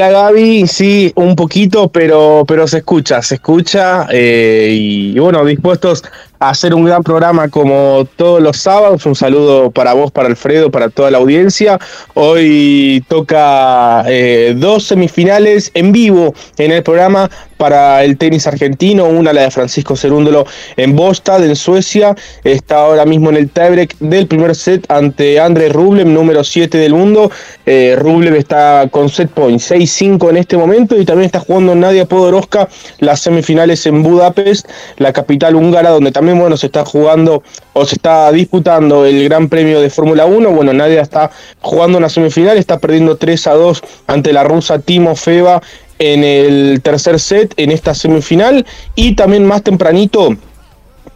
Hola Gaby, sí, un poquito, pero, pero se escucha, se escucha eh, y, bueno, dispuestos a hacer un gran programa como todos los sábados. Un saludo para vos, para Alfredo, para toda la audiencia. Hoy toca eh, dos semifinales en vivo en el programa para el tenis argentino, una la de Francisco Cerúndolo en Bostad, en Suecia, está ahora mismo en el tiebreak del primer set ante André Rublev, número 7 del mundo. Eh, Rublev está con set point 6-5 en este momento y también está jugando Nadia Podoroska las semifinales en Budapest, la capital húngara, donde también bueno, se está jugando o se está disputando el Gran Premio de Fórmula 1. Bueno, Nadia está jugando una semifinal, está perdiendo 3 a 2 ante la rusa Timo Feva en el tercer set en esta semifinal. Y también más tempranito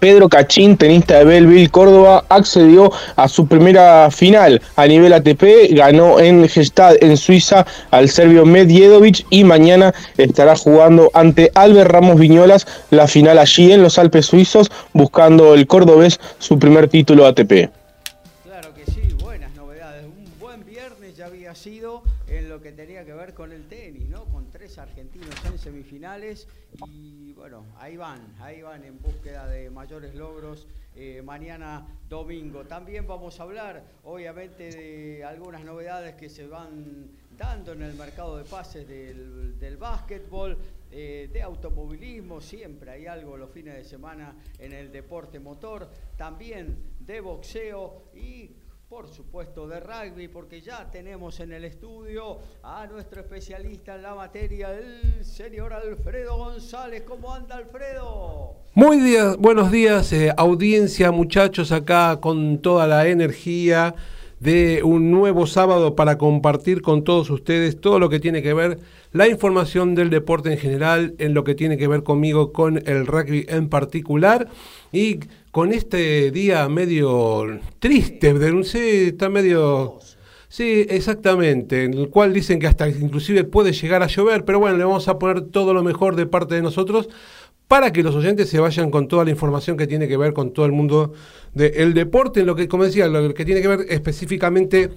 Pedro Cachín, tenista de Belleville, Córdoba, accedió a su primera final a nivel ATP, ganó en Gestad, en Suiza, al serbio Medjedovic y mañana estará jugando ante Albert Ramos Viñolas la final allí en los Alpes suizos, buscando el cordobés su primer título ATP. Tenía que ver con el tenis, ¿no? Con tres argentinos en semifinales y bueno, ahí van, ahí van en búsqueda de mayores logros. Eh, mañana domingo. También vamos a hablar, obviamente, de algunas novedades que se van dando en el mercado de pases del, del básquetbol, eh, de automovilismo, siempre hay algo los fines de semana en el deporte motor, también de boxeo y por supuesto, de rugby, porque ya tenemos en el estudio a nuestro especialista en la materia, el señor Alfredo González. ¿Cómo anda, Alfredo? Muy buenos días, eh, audiencia, muchachos, acá con toda la energía de un nuevo sábado para compartir con todos ustedes todo lo que tiene que ver la información del deporte en general, en lo que tiene que ver conmigo con el rugby en particular y con este día medio triste, sí, está medio... Sí, exactamente, en el cual dicen que hasta inclusive puede llegar a llover, pero bueno, le vamos a poner todo lo mejor de parte de nosotros para que los oyentes se vayan con toda la información que tiene que ver con todo el mundo del deporte, en lo que, como decía, lo que tiene que ver específicamente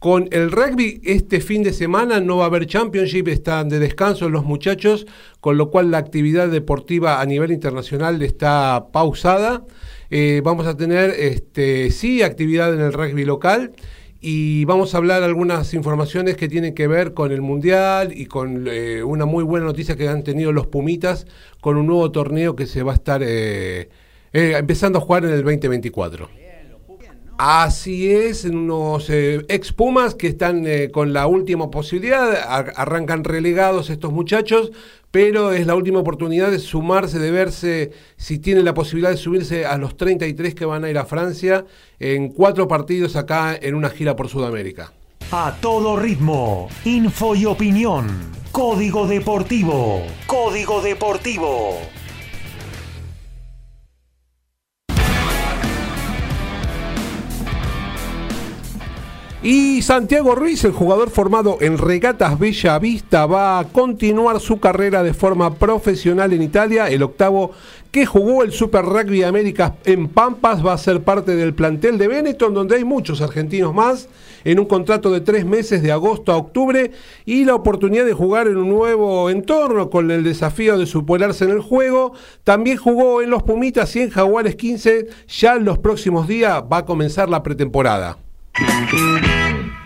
Con el rugby este fin de semana no va a haber championship, están de descanso los muchachos, con lo cual la actividad deportiva a nivel internacional está pausada. Eh, vamos a tener, este, sí, actividad en el rugby local y vamos a hablar algunas informaciones que tienen que ver con el Mundial y con eh, una muy buena noticia que han tenido los Pumitas con un nuevo torneo que se va a estar eh, empezando a jugar en el 2024. Así es, unos eh, ex Pumas que están eh, con la última posibilidad, arrancan relegados estos muchachos, pero es la última oportunidad de sumarse, de verse si tienen la posibilidad de subirse a los 33 que van a ir a Francia en cuatro partidos acá en una gira por Sudamérica. A todo ritmo, info y opinión. Código Deportivo. Código Deportivo. Y Santiago Ruiz, el jugador formado en Regatas Bella Vista, va a continuar su carrera de forma profesional en Italia. El octavo que jugó el Super Rugby América en Pampas va a ser parte del plantel de Benetton, donde hay muchos argentinos más, en un contrato de tres meses de agosto a octubre y la oportunidad de jugar en un nuevo entorno con el desafío de superarse en el juego. También jugó en los Pumitas y en Jaguares 15. Ya en los próximos días va a comenzar la pretemporada. Thank you.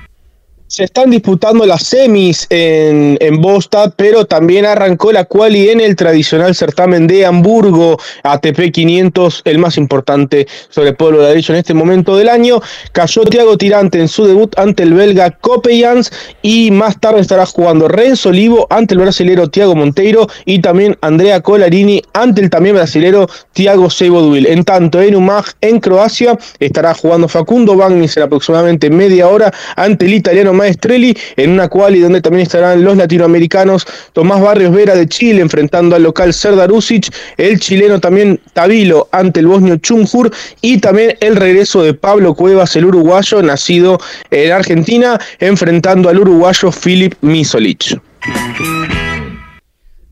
Se están disputando las semis en, en Bostad, pero también arrancó la quali en el tradicional certamen de Hamburgo, ATP 500, el más importante sobre el pueblo de derecho en este momento del año. Cayó Thiago Tirante en su debut ante el belga Copeyans y más tarde estará jugando Renzo Olivo ante el brasilero Thiago Monteiro y también Andrea Colarini ante el también brasilero Thiago Seiboduil. En tanto, en Umag, en Croacia, estará jugando Facundo Bagnis en aproximadamente media hora ante el italiano Maestrelli en una quali donde también estarán los latinoamericanos Tomás Barrios Vera de Chile enfrentando al local Serdar Usic, el chileno también Tabilo ante el bosnio Chumhur y también el regreso de Pablo Cuevas, el uruguayo nacido en Argentina, enfrentando al uruguayo Filip Misolic.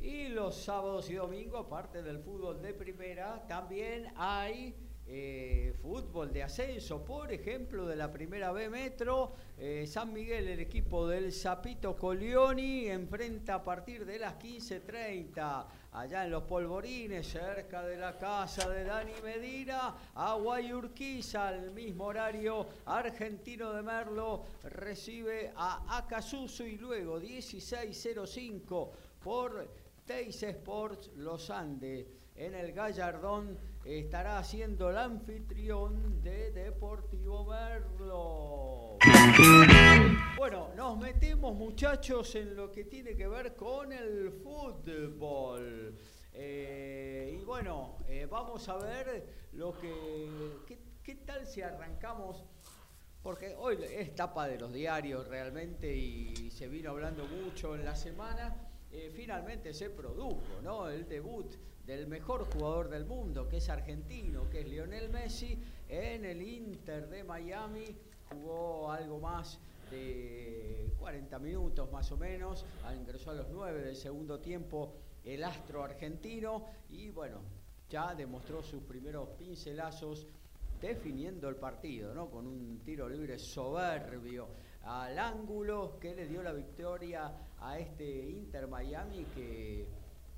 Y los sábados y domingos, aparte del fútbol de primera, también hay eh, fútbol de ascenso, por ejemplo, de la primera B Metro. Eh, San Miguel, el equipo del Zapito Colioni, enfrenta a partir de las 15.30, allá en los polvorines, cerca de la casa de Dani Medina, a Guayurquiza, al mismo horario, Argentino de Merlo recibe a Acasuso y luego 16.05 por Teis Sports Los Andes en el Gallardón estará siendo el anfitrión de Deportivo Merlo. Bueno, nos metemos muchachos en lo que tiene que ver con el fútbol. Eh, y bueno, eh, vamos a ver lo que, qué, tal si arrancamos porque hoy es tapa de los diarios realmente y se vino hablando mucho en la semana. Eh, finalmente se produjo ¿no? el debut del mejor jugador del mundo, que es argentino, que es Lionel Messi, en el Inter de Miami. Jugó algo más de 40 minutos más o menos, ingresó a los 9 del segundo tiempo el astro argentino y bueno, ya demostró sus primeros pincelazos definiendo el partido, ¿no? Con un tiro libre soberbio al ángulo que le dio la victoria a este Inter Miami que,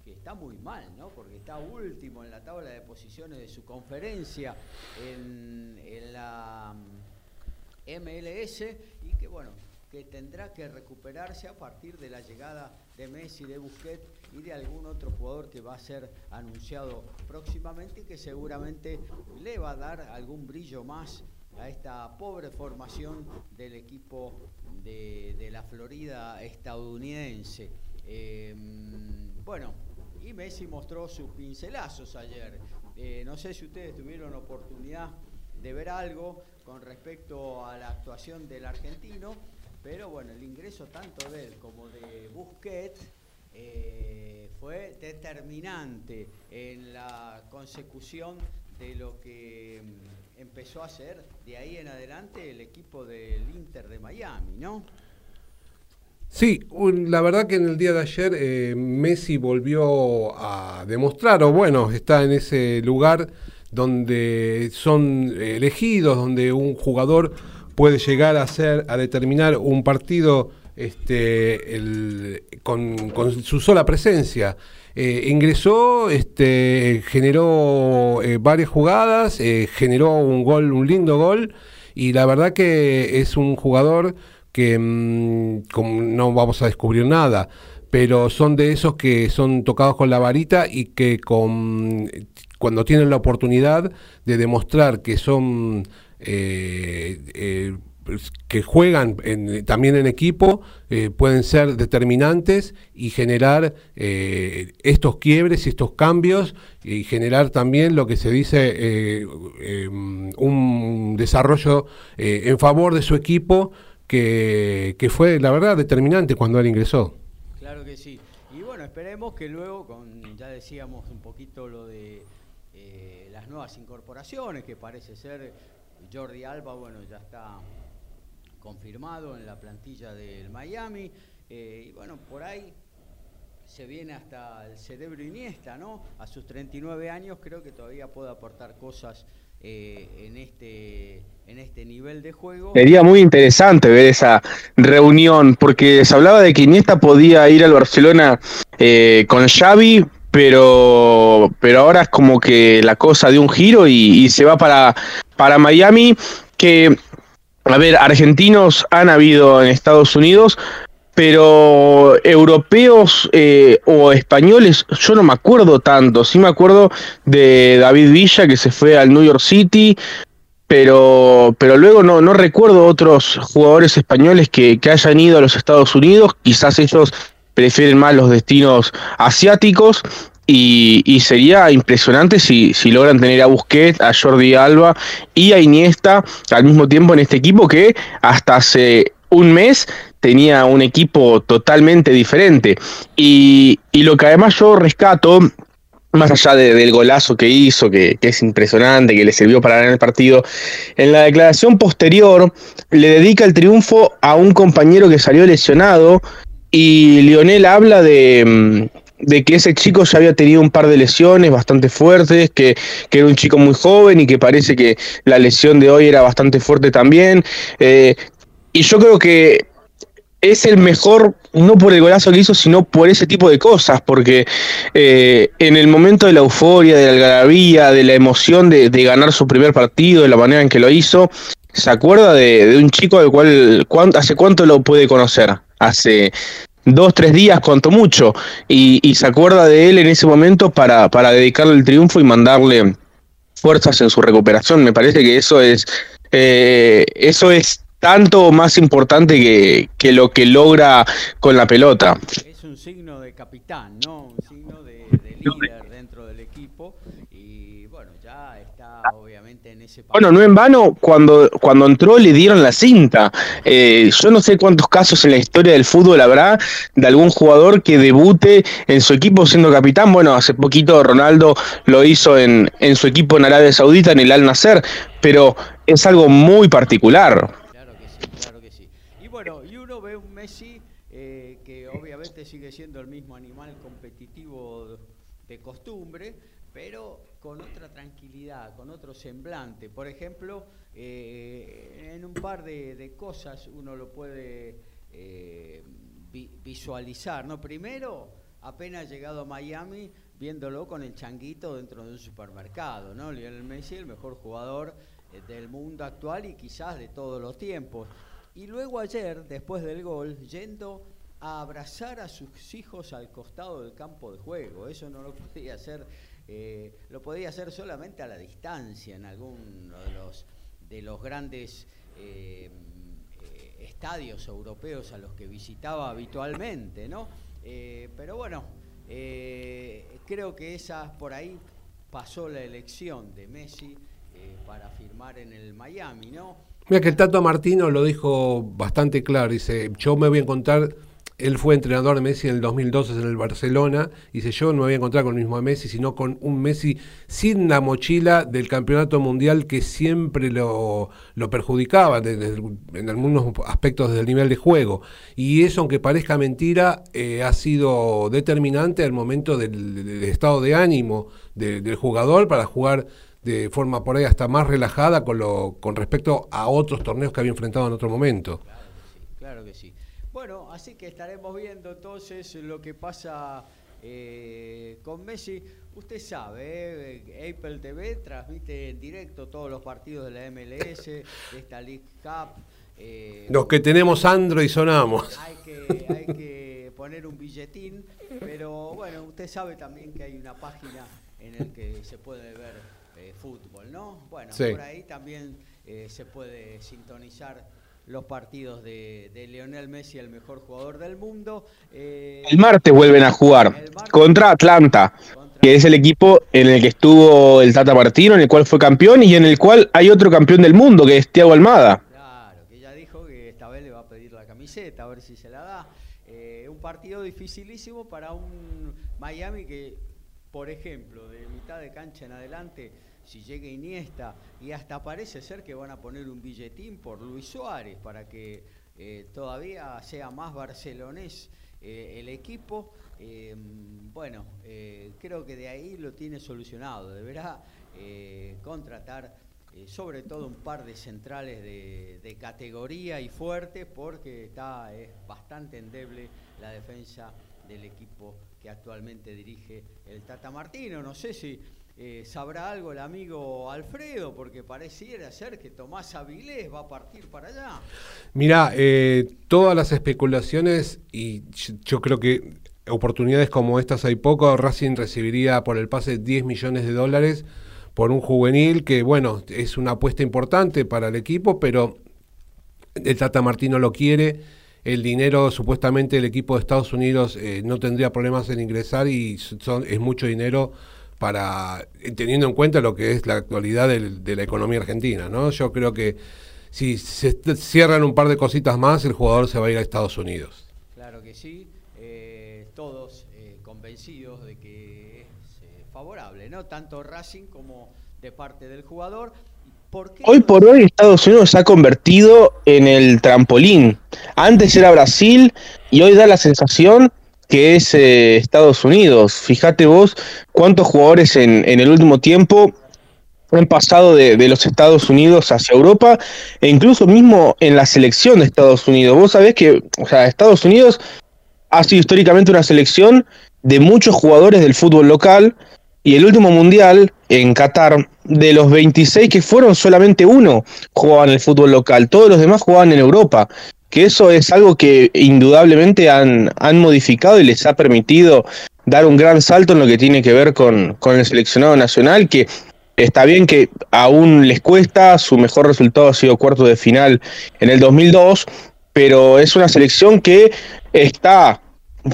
que, está muy mal, ¿no? Porque está último en la tabla de posiciones de su conferencia en, en la MLS y que bueno, que tendrá que recuperarse a partir de la llegada de Messi, de Busquets y de algún otro jugador que va a ser anunciado próximamente y que seguramente le va a dar algún brillo más a esta pobre formación del equipo de, de la Florida estadounidense. Eh, bueno, y Messi mostró sus pincelazos ayer. Eh, no sé si ustedes tuvieron oportunidad de ver algo con respecto a la actuación del argentino, pero bueno, el ingreso tanto de él como de Busquets eh, fue determinante en la consecución de lo que mm, empezó a hacer de ahí en adelante el equipo del Inter de Miami, ¿no? Sí, la verdad que en el día de ayer eh, Messi volvió a demostrar, o bueno, está en ese lugar donde son elegidos, donde un jugador puede llegar a ser, a determinar un partido este, con, su sola presencia. Eh, ingresó, este, generó eh, varias jugadas, eh, generó un gol, un lindo gol, y la verdad que es un jugador que mm, no vamos a descubrir nada, pero son de esos que son tocados con la varita y que con, cuando tienen la oportunidad de demostrar que son pues, que juegan también en equipo eh, pueden ser determinantes y generar eh, estos quiebres y estos cambios y generar también lo que se dice eh, un desarrollo en favor de su equipo que, fue la verdad determinante cuando él ingresó. Claro que sí. Y bueno, esperemos que luego, ya decíamos un poquito lo de las nuevas incorporaciones, que parece ser Jordi Alba, bueno, ya está confirmado en la plantilla del Miami. Eh, y bueno, por ahí se viene hasta el cerebro Iniesta, ¿no? A sus 39 años creo que todavía puede aportar cosas eh, en, este, en este nivel de juego. Sería muy interesante ver esa reunión, porque se hablaba de que Iniesta podía ir al Barcelona eh, con Xavi, pero, pero ahora es como que la cosa de un giro y, y se va para, para Miami, que a ver, argentinos han habido en Estados Unidos, pero europeos eh, o españoles, yo no me acuerdo tanto. Sí me acuerdo de David Villa que se fue al New York City, pero, pero luego no, no recuerdo otros jugadores españoles que, que hayan ido a los Estados Unidos. Quizás ellos prefieren más los destinos asiáticos. Y, sería impresionante si, si, logran tener a Busquets, a Jordi Alba y a Iniesta al mismo tiempo en este equipo que hasta hace un mes tenía un equipo totalmente diferente. Y, lo que además yo rescato, más allá del golazo que hizo, que, es impresionante, que le sirvió para ganar el partido, en la declaración posterior le dedica el triunfo a un compañero que salió lesionado y Lionel habla de de que ese chico ya había tenido un par de lesiones bastante fuertes, que, era un chico muy joven y que parece que la lesión de hoy era bastante fuerte también. Eh, y yo creo que es el mejor, no por el golazo que hizo, sino por ese tipo de cosas, porque eh, en el momento de la euforia, de la algarabía, de la emoción de, ganar su primer partido, de la manera en que lo hizo, se acuerda de, de un chico al cual, ¿hace cuánto lo puede conocer? Hace dos, tres días, cuanto mucho, y, se acuerda de él en ese momento para, para dedicarle el triunfo y mandarle fuerzas en su recuperación. Me parece que eso es, eh, eso es tanto más importante que, que, lo que logra con la pelota. Es un signo de capitán, ¿no? Un signo de, de líder dentro del equipo y bueno, ya está obviamente en ese... Bueno, no en vano, cuando, cuando entró le dieron la cinta. Eh, yo no sé cuántos casos en la historia del fútbol habrá de algún jugador que debute en su equipo siendo capitán. Bueno, hace poquito Ronaldo lo hizo en, en su equipo en Arabia Saudita, en el Al Nasser, pero es algo muy particular. Claro que sí, claro que sí. Y bueno, y uno ve un Messi eh, que obviamente sigue siendo el mismo animal competitivo de costumbre, pero con otra tranquilidad, con otro semblante. Por ejemplo, eh, en un par de, cosas uno lo puede eh, visualizar. ¿no? Primero, apenas llegado a Miami, viéndolo con el changuito dentro de un supermercado. Lionel Messi, el mejor jugador eh, del mundo actual y quizás de todos los tiempos. Y luego ayer, después del gol, yendo a abrazar a sus hijos al costado del campo de juego. Eso no lo podía hacer eh, lo podía hacer solamente a la distancia en alguno de los, de los grandes eh, eh, estadios europeos a los que visitaba habitualmente, ¿no? pero bueno, creo que esa por ahí pasó la elección de Messi para firmar en el Miami, ¿no? Mira que el Tato Martino lo dijo bastante claro, dice, yo me voy a encontrar él fue entrenador de Messi en el 2012 en el Barcelona. Y dice, yo no me voy a encontrar con el mismo Messi, sino con un Messi sin la mochila del campeonato mundial que siempre lo, lo perjudicaba en algunos aspectos del nivel de juego. Y eso, aunque parezca mentira, eh, ha sido determinante al momento del, estado de ánimo del jugador para jugar de forma por ahí hasta más relajada con, lo, con respecto a otros torneos que había enfrentado en otro momento. Claro que sí. Bueno, así que estaremos viendo entonces lo que pasa eh, con Messi. Usted sabe, eh, Apple TV transmite en directo todos los partidos de la MLS, de esta League Cup. Eh, los que tenemos Android sonamos. Hay que, hay que poner un billetín, pero bueno, usted sabe también que hay una página en la que se puede ver eh, fútbol, ¿no? Bueno, por ahí también eh, se puede sintonizar los partidos de, de, Lionel Messi, el mejor jugador del mundo. Eh, el martes vuelven a jugar contra Atlanta, que es el equipo en el que estuvo el Tata Martino, en el cual fue campeón y en el cual hay otro campeón del mundo, que es Thiago Almada. Claro, que ya dijo que esta vez le va a pedir la camiseta, a ver si se la da. un partido dificilísimo para un Miami que por ejemplo, de mitad de cancha en adelante, si llega Iniesta, y hasta parece ser que van a poner un billetín por Luis Suárez para que eh, todavía sea más barcelonés eh, el equipo. Eh, bueno, creo que de ahí lo tiene solucionado. Deberá contratar sobre todo un par de centrales de, categoría y fuertes porque está es bastante endeble la defensa del equipo que actualmente dirige el Tata Martino. No sé si eh, sabrá algo el amigo Alfredo, porque pareciera ser que Tomás Avilés va a partir para allá. Mira, eh, todas las especulaciones, y yo creo que oportunidades como estas hay poco, Racing recibiría por el pase 10 millones de dólares por un juvenil que, bueno, es una apuesta importante para el equipo, pero el Tata Martino lo quiere. El dinero, supuestamente el equipo de Estados Unidos eh, no tendría problemas en ingresar y son, es mucho dinero para teniendo en cuenta lo que es la actualidad de la economía argentina, ¿no? Yo creo que si se cierran un par de cositas más, el jugador se va a ir a Estados Unidos. Claro que sí, eh, todos eh, convencidos de que es favorable, ¿no? Tanto Racing como de parte del jugador. Hoy por hoy Estados Unidos se ha convertido en el trampolín. Antes era Brasil y hoy da la sensación que es eh, Estados Unidos. Fíjate vos cuántos jugadores en, el último tiempo han pasado de, los Estados Unidos hacia Europa e incluso mismo en la selección de Estados Unidos. Vos sabés que o sea, Estados Unidos ha sido históricamente una selección de muchos jugadores del fútbol local y el último mundial en Qatar, de los 26 que fueron, solamente uno jugaban en el fútbol local, todos los demás jugaban en Europa. Que eso es algo que indudablemente han, han modificado y les ha permitido dar un gran salto en lo que tiene que ver con, con el seleccionado nacional, que está bien que aún les cuesta, su mejor resultado ha sido cuarto de final en el 2002, pero es una selección que está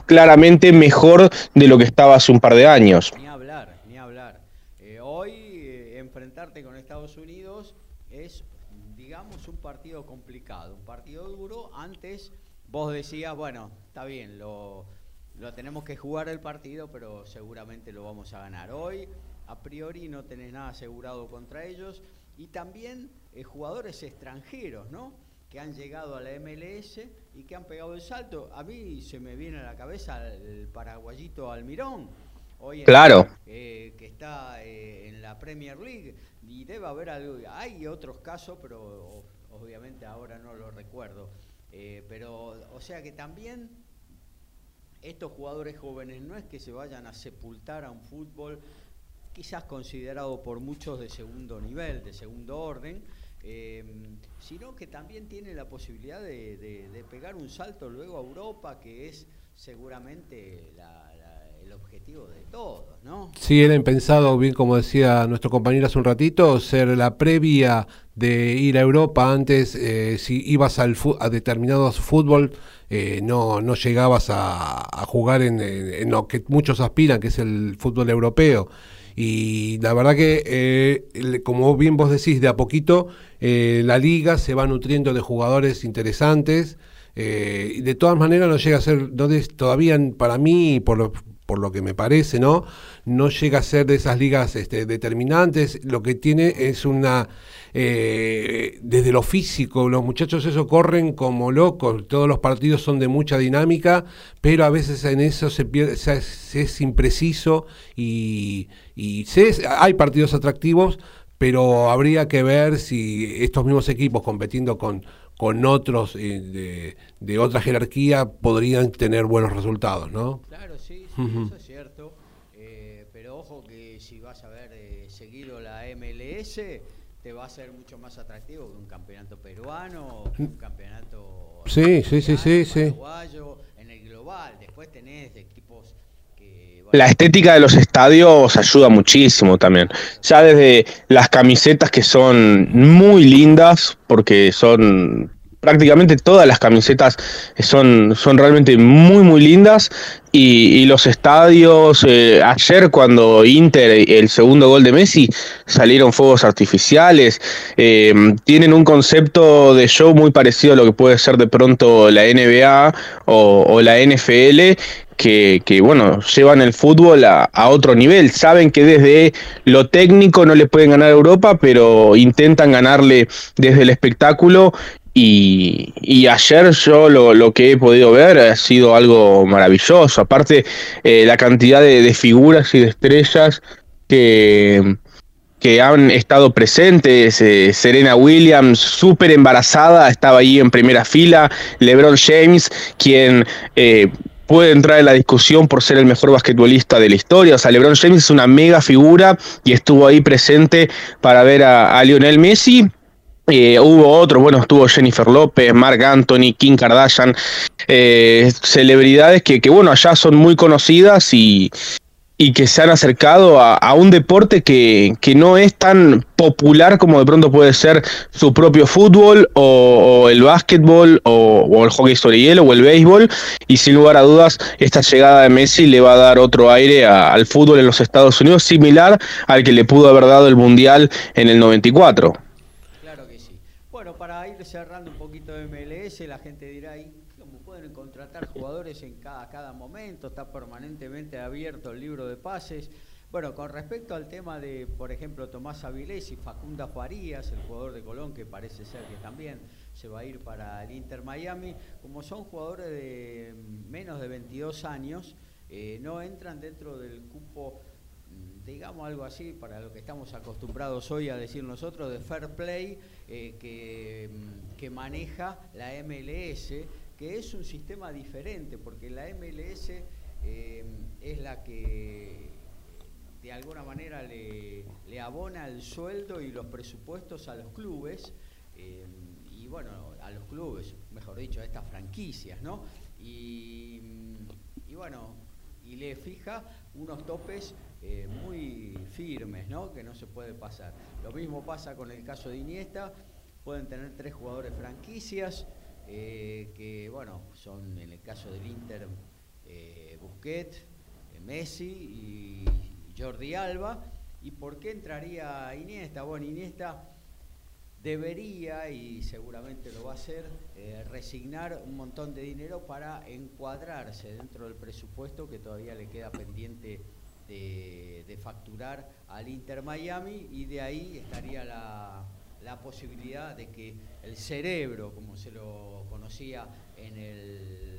claramente mejor de lo que estaba hace un par de años. Vos decías, bueno, está bien, lo, lo tenemos que jugar el partido, pero seguramente lo vamos a ganar. Hoy, a priori, no tenés nada asegurado contra ellos. Y también eh, jugadores extranjeros, ¿no? Que han llegado a la MLS y que han pegado el salto. A mí se me viene a la cabeza el paraguayito Almirón. Hoy claro. Eh, que está eh, en la Premier League. Y debe haber algo. Hay otros casos, pero obviamente ahora no lo recuerdo. Eh, pero, o sea que también estos jugadores jóvenes no es que se vayan a sepultar a un fútbol quizás considerado por muchos de segundo nivel, de segundo orden, eh, sino que también tiene la posibilidad de, pegar un salto luego a Europa, que es seguramente el objetivo de todos, ¿no? Sí, han pensado, bien como decía nuestro compañero hace un ratito, ser la previa de ir a Europa antes, eh, si ibas al a determinados fútbol, eh, no, no llegabas a, jugar en, lo que muchos aspiran, que es el fútbol europeo. Y la verdad que, eh, como bien vos decís, de a poquito la liga se va nutriendo de jugadores interesantes. y de todas maneras no llega a ser, no todavía para mí, por, por lo que me parece, ¿no? No llega a ser de esas ligas este, determinantes, lo que tiene es una, eh, desde lo físico, los muchachos eso corren como locos, todos los partidos son de mucha dinámica, pero a veces en eso se pierde, es impreciso y, y hay partidos atractivos, pero habría que ver si estos mismos equipos competiendo con con otros eh, de, de, otra jerarquía podrían tener buenos resultados, ¿no? Claro, sí, eso es cierto. Eh, pero ojo que si vas a ver eh, seguido la MLS, te va a ser mucho más atractivo que un campeonato peruano, que un campeonato sí, sí, sí, sí, sí. en el global. Después tenés que... La estética de los estadios ayuda muchísimo también. Ya desde las camisetas que son muy lindas, porque son prácticamente todas las camisetas son, son realmente muy muy lindas y, los estadios eh, ayer cuando Inter el segundo gol de Messi salieron fuegos artificiales eh, tienen un concepto de show muy parecido a lo que puede ser de pronto la NBA o, la NFL que, bueno, llevan el fútbol a, otro nivel. Saben que desde lo técnico no le pueden ganar a Europa, pero intentan ganarle desde el espectáculo y, ayer yo lo, que he podido ver ha sido algo maravilloso. Aparte, eh, la cantidad de, figuras y de estrellas que, que han estado presentes. Eh, Serena Williams, súper embarazada, estaba ahí en primera fila. LeBron James, quien eh, puede entrar en la discusión por ser el mejor basquetbolista de la historia. O sea, LeBron James es una mega figura y estuvo ahí presente para ver a Lionel Messi eh, hubo otros, bueno, estuvo Jennifer López, Mark Anthony, Kim Kardashian, eh, celebridades que, que, bueno, allá son muy conocidas y, y que se han acercado a, un deporte que, que, no es tan popular como de pronto puede ser su propio fútbol o, el básquetbol o, el hockey sobre hielo o el béisbol. Y sin lugar a dudas esta llegada de Messi le va a dar otro aire al fútbol en los Estados Unidos similar al que le pudo haber dado el Mundial en el 94 para ir cerrando un poquito de MLS, la gente dirá, ¿y cómo pueden contratar jugadores en cada, cada momento? Está abierto el libro de pases. Bueno, con respecto al tema de, por ejemplo, Tomás Avilés y Facunda Farías, el jugador de Colón, que parece ser que también se va a ir para el Inter Miami, como son jugadores de menos de 22 años, eh, no entran dentro del cupo digamos algo así, para lo que estamos acostumbrados hoy a decir nosotros, de fair play eh, mm, que, maneja la MLS, que es un sistema diferente, porque la MLS eh, es la que de alguna manera le, abona el sueldo y los presupuestos a los clubes, eh, y bueno, a los clubes, mejor dicho, a estas franquicias, ¿no? Y, y bueno, y le fija unos topes eh, muy firmes, ¿no? que no se puede pasar. Lo mismo pasa con el caso de Iniesta, pueden tener tres jugadores franquicias, que bueno, son en el caso del Inter Busquets, Messi y Jordi Alba. ¿Y por qué entraría Iniesta? Bueno, Iniesta debería, y seguramente lo va a hacer, resignar un montón de dinero para encuadrarse dentro del presupuesto que todavía le queda pendiente de, facturar al Inter Miami y de ahí estaría la, posibilidad de que el cerebro, como se lo conocía en el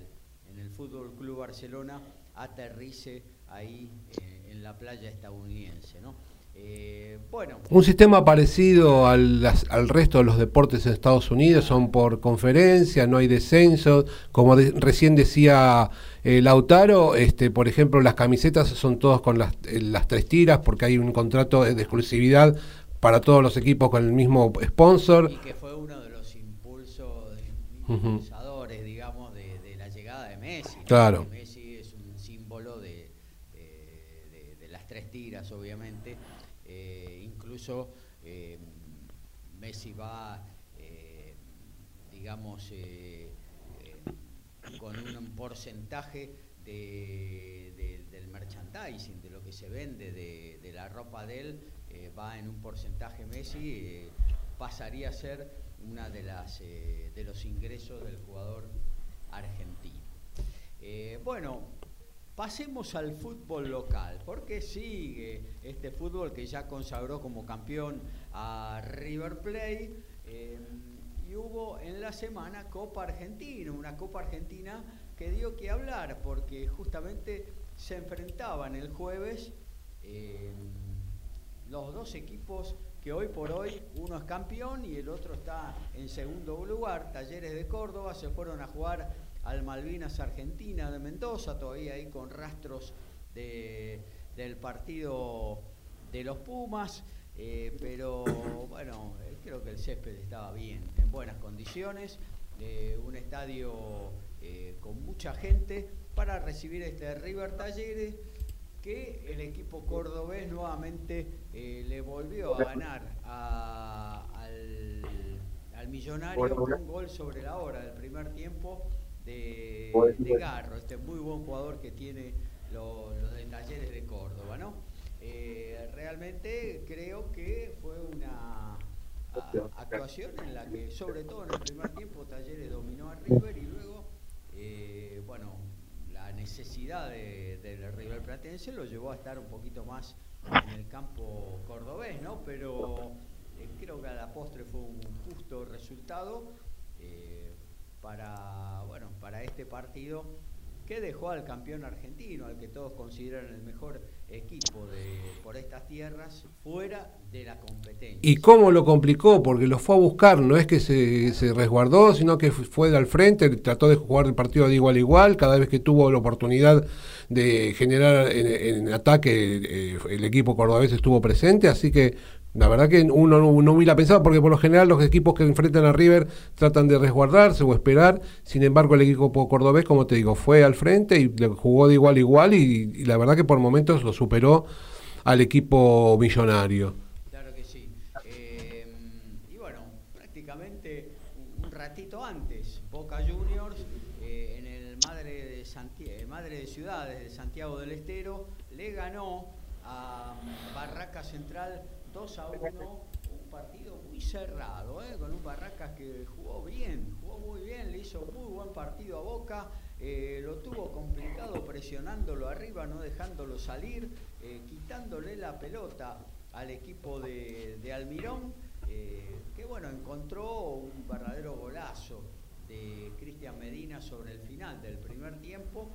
Fútbol Club Barcelona, aterrice ahí eh, en la playa estadounidense. ¿no? Eh, bueno. Un sistema parecido al, al, resto de los deportes en Estados Unidos, son por conferencia, no hay descenso, como recién decía eh, Lautaro, este, por ejemplo, las camisetas son todas con las, eh, las tres tiras porque hay un contrato de exclusividad para todos los equipos con el mismo sponsor. Y que fue uno de los impulsos, digamos, de, la llegada de Messi. Claro. Messi es un símbolo de, de las tres tiras, obviamente incluso eh, Messi va, eh, digamos, eh, con un porcentaje del merchandising, de lo que se vende de, la ropa de él, va en un porcentaje Messi, pasaría a ser una de las de los ingresos del jugador argentino. Bueno, pasemos al fútbol local, porque sigue este fútbol que ya consagró como campeón a River Plate. Eh, y hubo en la semana Copa Argentina, una Copa Argentina que dio que hablar, porque justamente se enfrentaban el jueves eh, los dos equipos que hoy por hoy uno es campeón y el otro está en segundo lugar. Talleres de Córdoba se fueron a jugar al Malvinas Argentina de Mendoza, todavía ahí con rastros del partido de los Pumas, eh, pero bueno, eh, creo que el césped estaba bien, en buenas condiciones, eh, un estadio con mucha gente para recibir este River Talleres que el equipo cordobés nuevamente le volvió a ganar al, al millonario con un gol sobre la hora del primer tiempo de, Garro, este muy buen jugador que tiene los, de Talleres de Córdoba, ¿no? Eh, realmente creo que fue una actuación en la que, sobre todo en el primer tiempo, Talleres dominó a River y luego, eh, bueno, la necesidad del River Platense lo llevó a estar un poquito más en el campo cordobés, ¿no? Pero eh, creo que a la postre fue un justo resultado para, bueno, para este partido que dejó al campeón argentino, al que todos consideran el mejor equipo de, por estas tierras, fuera de la competencia. ¿Y cómo lo complicó? Porque lo fue a buscar, no es que se, se resguardó, sino que fue al frente, trató de jugar el partido de igual a igual, cada vez que tuvo la oportunidad de generar en, ataque eh, el equipo cordobés estuvo presente, así que la verdad que uno no, hubiera pensado, porque por lo general los equipos que enfrentan a River tratan de resguardarse o esperar. Sin embargo, el equipo cordobés, como te digo, fue al frente y jugó de igual a igual y, la verdad que por momentos lo superó al equipo millonario. Claro que sí. Eh, y bueno, prácticamente un ratito antes, Boca Juniors eh, en el Madre de, eh, Madre de Ciudades de Santiago del Estero le ganó a Barraca Central 2 a 1, un partido muy cerrado, ¿eh? con un Barracas que jugó bien, jugó muy bien, le hizo muy buen partido a Boca, eh, lo tuvo complicado presionándolo arriba, no dejándolo salir, eh, quitándole la pelota al equipo de, Almirón, que bueno, encontró un verdadero golazo de Cristian Medina sobre el final del primer tiempo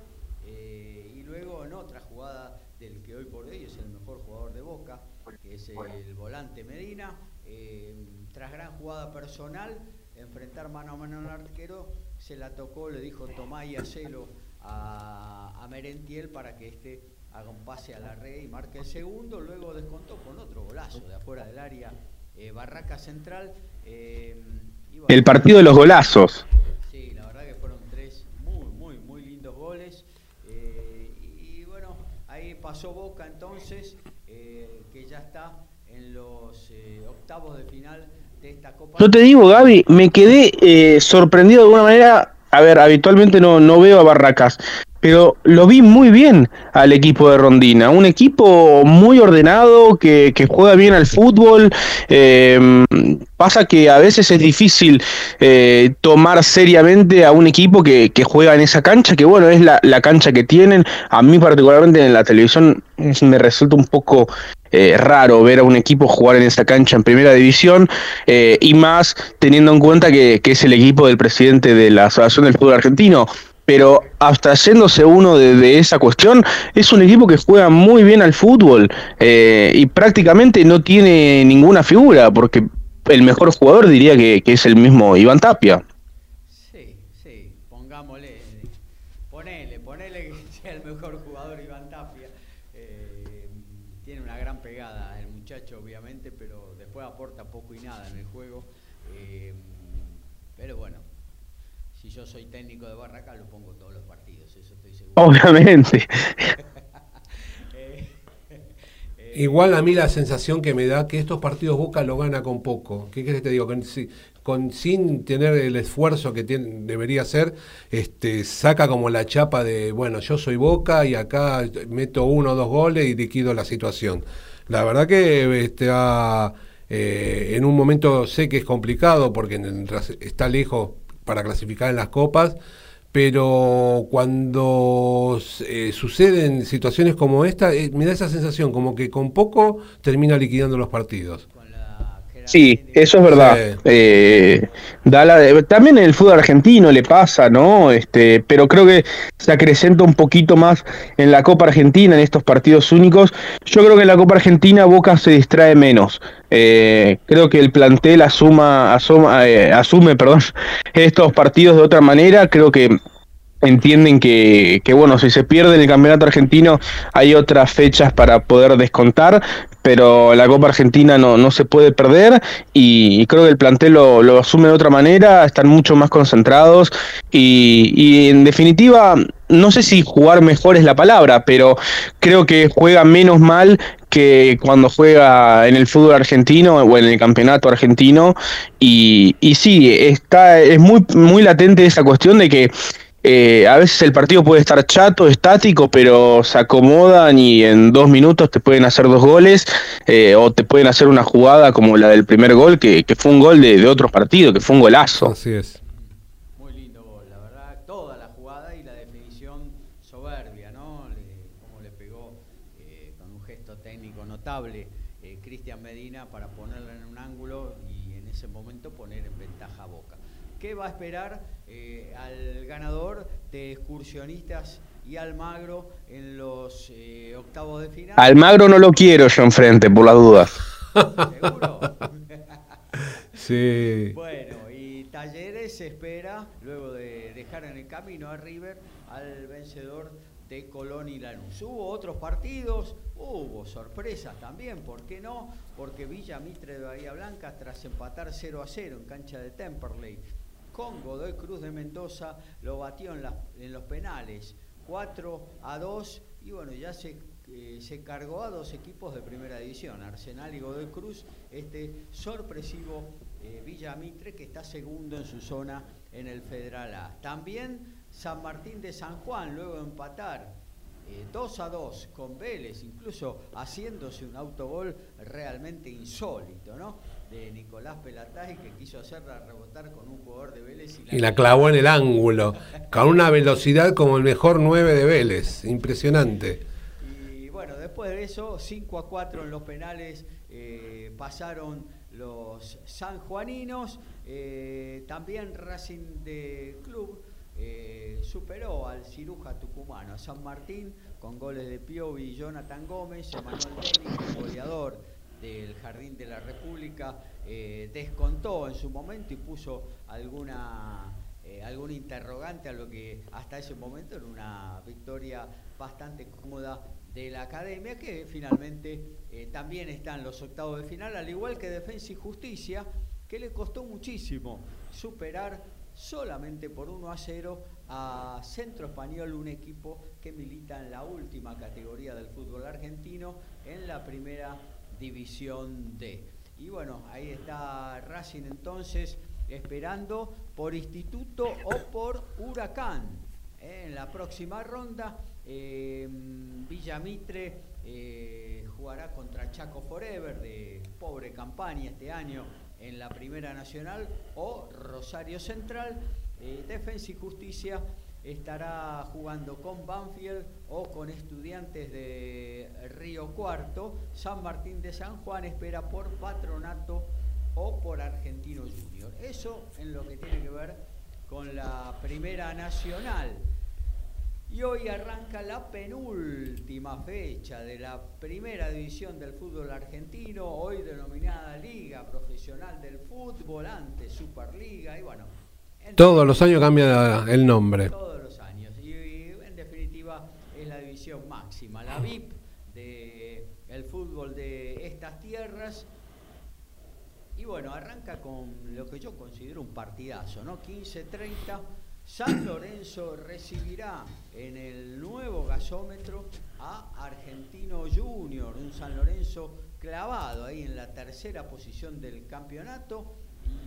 y luego en otra jugada del que hoy por hoy es el mejor jugador de Boca, que es el volante Medina. Tras gran jugada personal, enfrentar mano a mano al arquero, se la tocó, le dijo tomá y hacelo a, a Merentiel para que este haga un pase a la red y marque el segundo, luego descontó con otro golazo de afuera del área, eh, Barraca Central. Eh, el partido de los golazos. Sí, la verdad que fueron tres muy, muy, muy lindos goles. y bueno, ahí pasó Boca entonces ya está en los eh, octavos de final de esta Copa. Yo te digo, Gaby, me quedé eh, sorprendido de alguna manera. A ver, habitualmente no, no veo a Barracas, pero lo vi muy bien al equipo de Rondina. Un equipo muy ordenado, que, que juega bien al fútbol. Eh, pasa que a veces es difícil eh, tomar seriamente a un equipo que, que, juega en esa cancha, que bueno, es la, la, cancha que tienen. A mí particularmente en la televisión me resulta un poco eh, raro ver a un equipo jugar en esa cancha en primera división y más teniendo en cuenta que, es el equipo del presidente de la Asociación del Fútbol Argentino pero hasta yéndose uno de, esa cuestión, es un equipo que juega muy bien al fútbol eh, y prácticamente no tiene ninguna figura, porque el mejor jugador diría que, es el mismo Iván Tapia. Sí, sí, pongámosle, ponele, ponele que sea el mejor jugador Iván Tapia. Eh, tiene una gran pegada el muchacho, obviamente, pero después aporta poco y nada en el juego. Eh, pero bueno, si yo soy técnico de Barraca, lo pongo todos los partidos, eso estoy seguro. Obviamente. Eh, Igual a mí la sensación que me da que estos partidos Boca lo gana con poco. ¿Qué crees que te digo? Con, sin tener el esfuerzo que debería hacer, este, saca como la chapa de, bueno, yo soy Boca y acá meto uno o dos goles y liquido la situación. La verdad que este, eh, en un momento sé que es complicado porque está lejos para clasificar en las copas, pero cuando eh, suceden situaciones como esta, eh, me da esa sensación como que con poco termina liquidando los partidos. Sí, eso es verdad. Eh, también en el fútbol argentino le pasa, ¿no? Este, pero creo que se acrecenta un poquito más en la Copa Argentina, en estos partidos únicos. Yo creo que en la Copa Argentina Boca se distrae menos. Eh, creo que el plantel asuma, asuma eh, asume perdón, estos partidos de otra manera. Creo que entienden que, que, bueno, si se pierde el campeonato argentino hay otras fechas para poder descontar, pero la Copa Argentina no, no se puede perder y, creo que el plantel lo, lo, asume de otra manera, están mucho más concentrados y, y, en definitiva, no sé si jugar mejor es la palabra, pero creo que juega menos mal que cuando juega en el fútbol argentino o en el campeonato argentino y, y sí, está, es muy, muy latente esa cuestión de que eh, a veces el partido puede estar chato, estático, pero se acomodan y en dos minutos te pueden hacer dos goles eh, o te pueden hacer una jugada como la del primer gol, que, fue un gol de, de, otro partido, que fue un golazo. Así es. Muy lindo gol, la verdad, toda la jugada y la definición soberbia, ¿no? como le pegó eh, con un gesto técnico notable Cristian Medina para ponerla en un ángulo y en ese momento poner en ventaja a Boca. ¿Qué va a esperar? Eh, al ganador de excursionistas y Almagro en los eh, octavos de final. Almagro no lo quiero yo enfrente, por las dudas. ¿Seguro? sí. Bueno, y Talleres espera, luego de dejar en el camino a River, al vencedor de Colón y Lanús. Hubo otros partidos, hubo sorpresas también, ¿por qué no? Porque Villa Mitre de Bahía Blanca, tras empatar 0 a 0 en cancha de Temperley, con Godoy Cruz de Mendoza, lo batió en, los penales, 4 a 2, y bueno, ya se, eh, se cargó a dos equipos de primera división, Arsenal y Godoy Cruz, este sorpresivo eh, Villa Mitre que está segundo en su zona en el Federal A. También San Martín de San Juan, luego de empatar 2 eh, a 2 con Vélez, incluso haciéndose un autogol realmente insólito, ¿no? De Nicolás Pelatay que quiso hacerla rebotar con un jugador de Vélez y la, clavó en el ángulo, con una velocidad como el mejor 9 de Vélez, impresionante. Y bueno, después de eso, 5 a 4 en los penales eh, pasaron los sanjuaninos, eh, también Racing de Club eh, superó al ciruja tucumano, a San Martín, con goles de Piovi y Jonathan Gómez, Emanuel Denis, goleador del Jardín de la República eh, descontó en su momento y puso alguna eh, algún interrogante a lo que hasta ese momento era una victoria bastante cómoda de la academia que finalmente eh, también está en los octavos de final al igual que Defensa y Justicia que le costó muchísimo superar solamente por 1 a 0 a Centro Español, un equipo que milita en la última categoría del fútbol argentino, en la primera División D. Y bueno, ahí está Racing entonces esperando por Instituto o por Huracán. ¿eh? En la próxima ronda, eh, Villamitre eh, jugará contra Chaco Forever de pobre campaña este año en la Primera Nacional o Rosario Central. Defensa y Justicia estará jugando con Banfield o con estudiantes de Río Cuarto. San Martín de San Juan espera por Patronato o por Argentino Junior. Eso en lo que tiene que ver con la Primera Nacional. Y hoy arranca la penúltima fecha de la primera división del fútbol argentino, hoy denominada Liga Profesional del Fútbol, antes Superliga, y bueno. Todos los años cambia el nombre. máxima, la VIP del fútbol de estas tierras. Y bueno, arranca con lo que yo considero un partidazo, ¿no? 15-30. San Lorenzo recibirá en el nuevo gasómetro a Argentino Junior, un San Lorenzo clavado ahí en la tercera posición del campeonato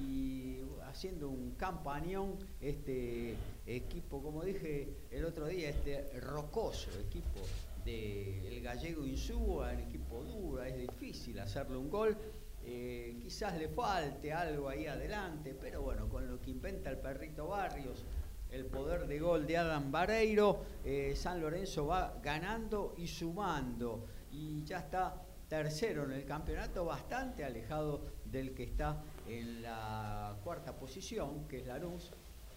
y haciendo un campañón este equipo, como dije el otro día, este rocoso equipo del gallego Insúa, un equipo duro, es difícil hacerle un gol. Eh, quizás le falte algo ahí adelante, pero bueno, con lo que inventa el perrito Barrios, el poder de gol de Adam Vareiro. Eh, San Lorenzo va ganando y sumando y ya está tercero en el campeonato, bastante alejado del que está en la cuarta posición, que es Lanús.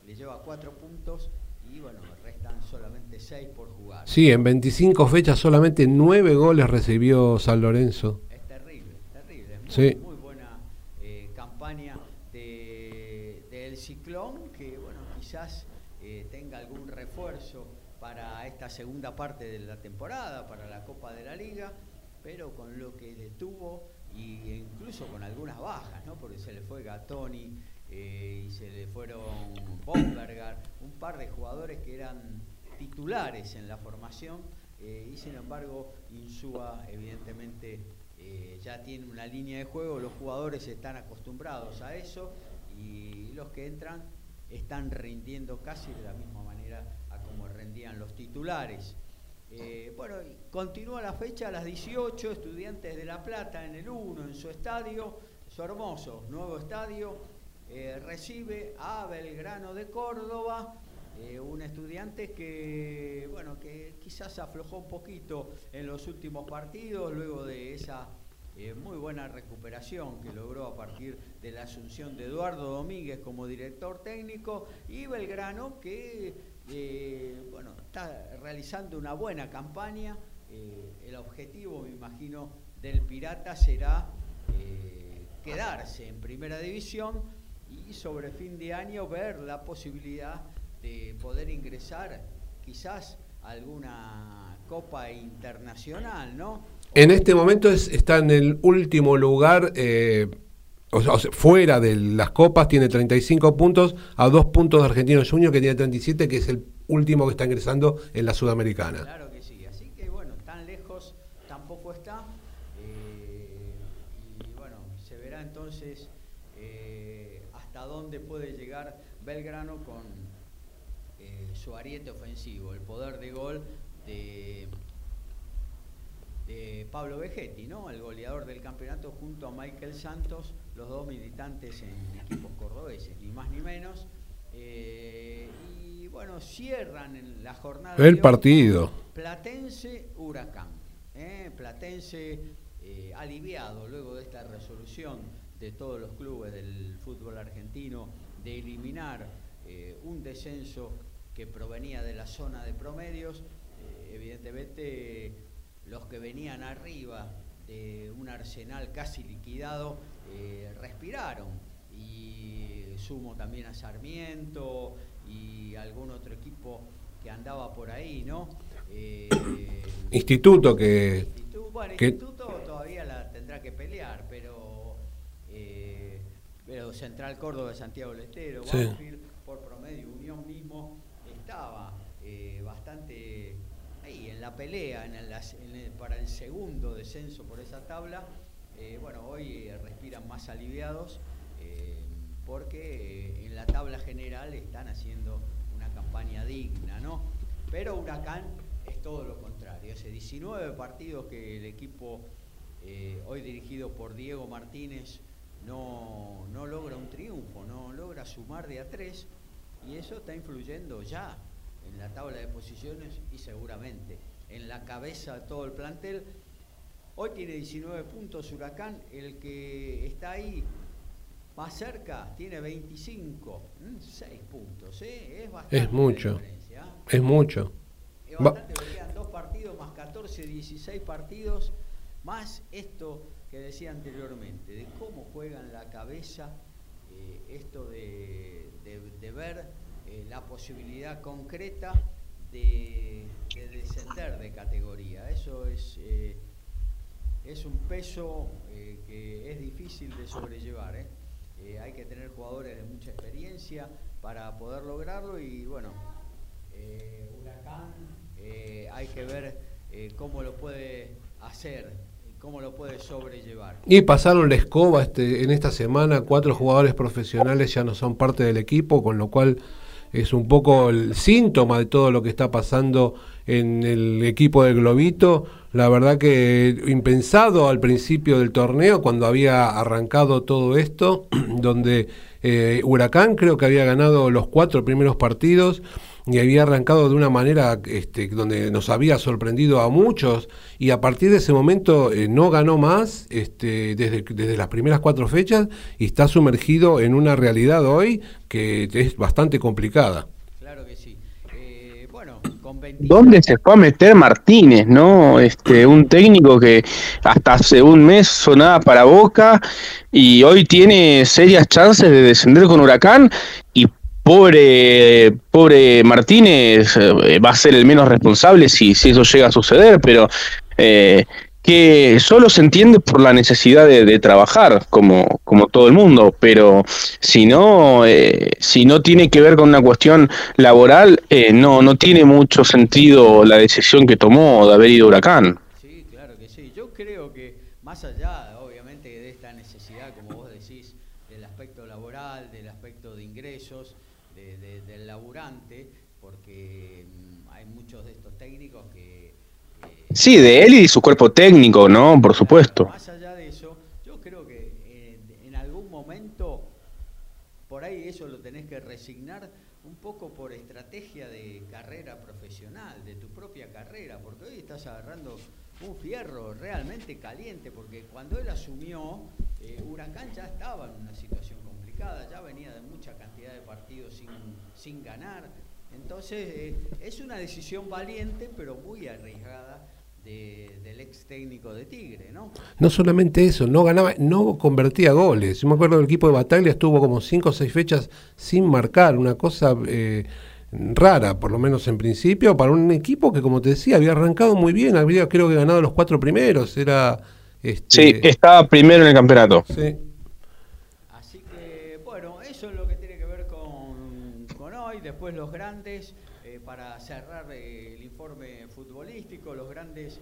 Le lleva cuatro puntos y bueno, restan solamente seis por jugar. Sí, en 25 fechas solamente nueve goles recibió San Lorenzo. Es terrible, terrible. Es muy, Sí. muy buena eh, campaña de- del Ciclón, que bueno, quizás eh, tenga algún refuerzo para esta segunda parte de la temporada, para la Copa de la Liga, pero con lo que tuvo e incluso con algunas bajas, ¿no? Porque se le fue Gatoni eh, y se le fueron Bombergar, un par de jugadores que eran titulares en la formación eh, y sin embargo Insúa evidentemente eh, ya tiene una línea de juego, los jugadores están acostumbrados a eso y los que entran están rindiendo casi de la misma manera a como rendían los titulares. Eh, bueno, continúa la fecha a las 18, Estudiantes de La Plata en el 1, en su estadio, su hermoso nuevo estadio, eh, recibe a Belgrano de Córdoba, eh, un estudiante que, bueno, que quizás aflojó un poquito en los últimos partidos, luego de esa muy buena recuperación que logró a partir de la asunción de Eduardo Domínguez como director técnico y Belgrano que eh, bueno, está realizando una buena campaña. Eh, el objetivo, me imagino, del Pirata será eh, quedarse en primera división y sobre fin de año ver la posibilidad de poder ingresar quizás a alguna copa internacional, ¿no? En este momento es- está en el último lugar, fuera de las copas, tiene 35 puntos, a dos puntos de Argentino Junior, que tiene 37, que es el último que está ingresando en la Sudamericana. Claro que sí, así que bueno, tan lejos tampoco está. eh, y bueno, se verá entonces eh, hasta dónde puede llegar Belgrano con eh, su ariete ofensivo, el poder de gol de, de Pablo Vegetti, ¿no? El goleador del campeonato junto a Michael Santos, los dos militantes en equipos cordobeses, ni más ni menos. Eh, y bueno, cierran en la jornada. de El hoy partido. Platense Huracán. ¿eh? Platense eh, aliviado luego de esta resolución de todos los clubes del fútbol argentino de eliminar un descenso que provenía de la zona de promedios. Evidentemente los que venían arriba de un arsenal casi liquidado eh, respiraron y sumo también a Sarmiento y algún otro equipo que andaba por ahí, ¿no? Eh, Instituto que... Institu- bueno, que- Instituto todavía la tendrá que pelear, pero, eh, pero Central Córdoba de Santiago del Estero, Sí. Banfield, por promedio, Unión mismo estaba bastante la pelea para el segundo descenso por esa tabla. Eh, bueno, hoy eh, respiran más aliviados eh, porque en la tabla general están haciendo una campaña digna, ¿no? Pero Huracán es todo lo contrario. Hace 19 partidos que el equipo, hoy dirigido por Diego Martínez, no, no logra un triunfo, no logra sumar de a tres, y eso está influyendo ya en la tabla de posiciones y seguramente en la cabeza de todo el plantel. Hoy tiene 19 puntos Huracán, el que está ahí más cerca tiene 25, 6 puntos, ¿eh? es bastante Es mucho. ¿ah? Es mucho. Es bastante, quedan dos partidos más 14, 16 partidos, más esto que decía anteriormente, de cómo juegan la cabeza, eh, esto de, de- de ver eh, la posibilidad concreta de, de descender de categoría. Eso es, eh, es un peso eh, que es difícil de sobrellevar. ¿eh? Eh, hay que tener jugadores de mucha experiencia para poder lograrlo y bueno, Huracán, hay que ver cómo lo puede hacer, cómo lo puede sobrellevar. Y pasaron la escoba este, en esta semana, cuatro jugadores profesionales ya no son parte del equipo, con lo cual es un poco el síntoma de todo lo que está pasando en el equipo del Globito. La verdad que impensado al principio del torneo, cuando había arrancado todo esto, donde Eh, Huracán creo que había ganado los cuatro primeros partidos y había arrancado de una manera este, donde nos había sorprendido a muchos y a partir de ese momento eh, no ganó más este, desde, desde las primeras cuatro fechas y está sumergido en una realidad hoy que es bastante complicada. Claro que sí. Eh, bueno, con ¿Dónde se fue a meter Martínez, no? Este, un técnico que hasta hace un mes sonaba para Boca y hoy tiene serias chances de descender con Huracán y pobre, pobre Martínez eh, va a ser el menos responsable si, si eso llega a suceder, pero eh, que solo se entiende por la necesidad de, trabajar, como, como todo el mundo, pero si no, eh, si no tiene que ver con una cuestión laboral, no, no tiene mucho sentido la decisión que tomó de haber ido Huracán. Sí, claro que sí. Yo creo que más allá, obviamente, de esta necesidad, como vos decís, del aspecto laboral, del aspecto de ingresos, del laburante, porque mm, hay muchos de estos técnicos que... sí, de él y su cuerpo técnico, ¿no? Por supuesto. Más allá de eso, yo creo que eh, en algún momento, por ahí eso lo tenés que resignar un poco por estrategia de carrera profesional, de tu propia carrera, porque hoy estás agarrando un fierro realmente caliente, porque cuando él asumió, eh, Huracán ya estaba en una situación complicada, ya venía de mucha cantidad de partidos sin, sin ganar. Entonces, eh, es una decisión valiente, pero muy arriesgada. Del ex técnico de Tigre, ¿no? No solamente eso, no ganaba, no convertía goles. Yo me acuerdo del equipo de Bataglia estuvo como cinco o seis fechas sin marcar, una cosa eh, rara, por lo menos en principio, para un equipo que, como te decía, había arrancado muy bien, había creo que ganado los cuatro primeros, era... Este... Sí, estaba primero en el campeonato. Sí. después los grandes, eh, para cerrar eh, el informe futbolístico, los grandes,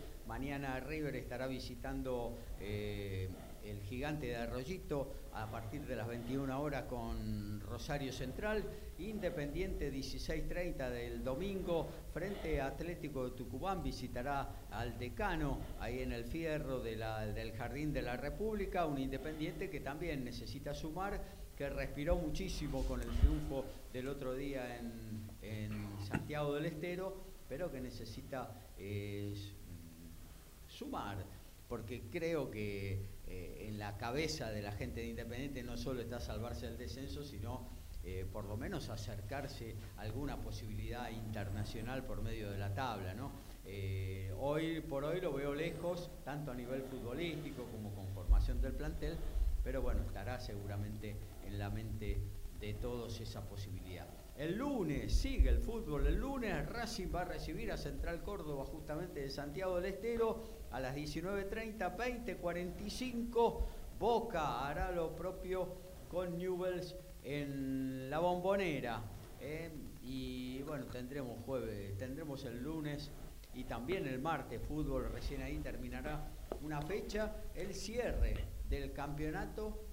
mañana River estará visitando eh, el gigante de Arroyito a partir de las 21 horas con Rosario Central, Independiente 16.30 del domingo frente Atlético de Tucumán visitará al decano ahí en el fierro del Jardín de la República, un Independiente que también necesita sumar que respiró muchísimo con el triunfo del otro día en, Santiago del Estero, pero que necesita eh, sumar, porque creo que eh, en la cabeza de la gente de Independiente no solo está salvarse del descenso, sino eh, por lo menos acercarse a alguna posibilidad internacional por medio de la tabla. ¿no? hoy por hoy lo veo lejos, tanto a nivel futbolístico como con formación del plantel, pero bueno, estará seguramente en la mente de todos esa posibilidad. El lunes sigue el fútbol, el lunes Racing va a recibir a Central Córdoba justamente de Santiago del Estero a las 19.30, 20.45. Boca hará lo propio con Newells en la bombonera. ¿eh? y bueno, tendremos jueves, tendremos el lunes y también el martes fútbol, recién ahí terminará una fecha, el cierre del campeonato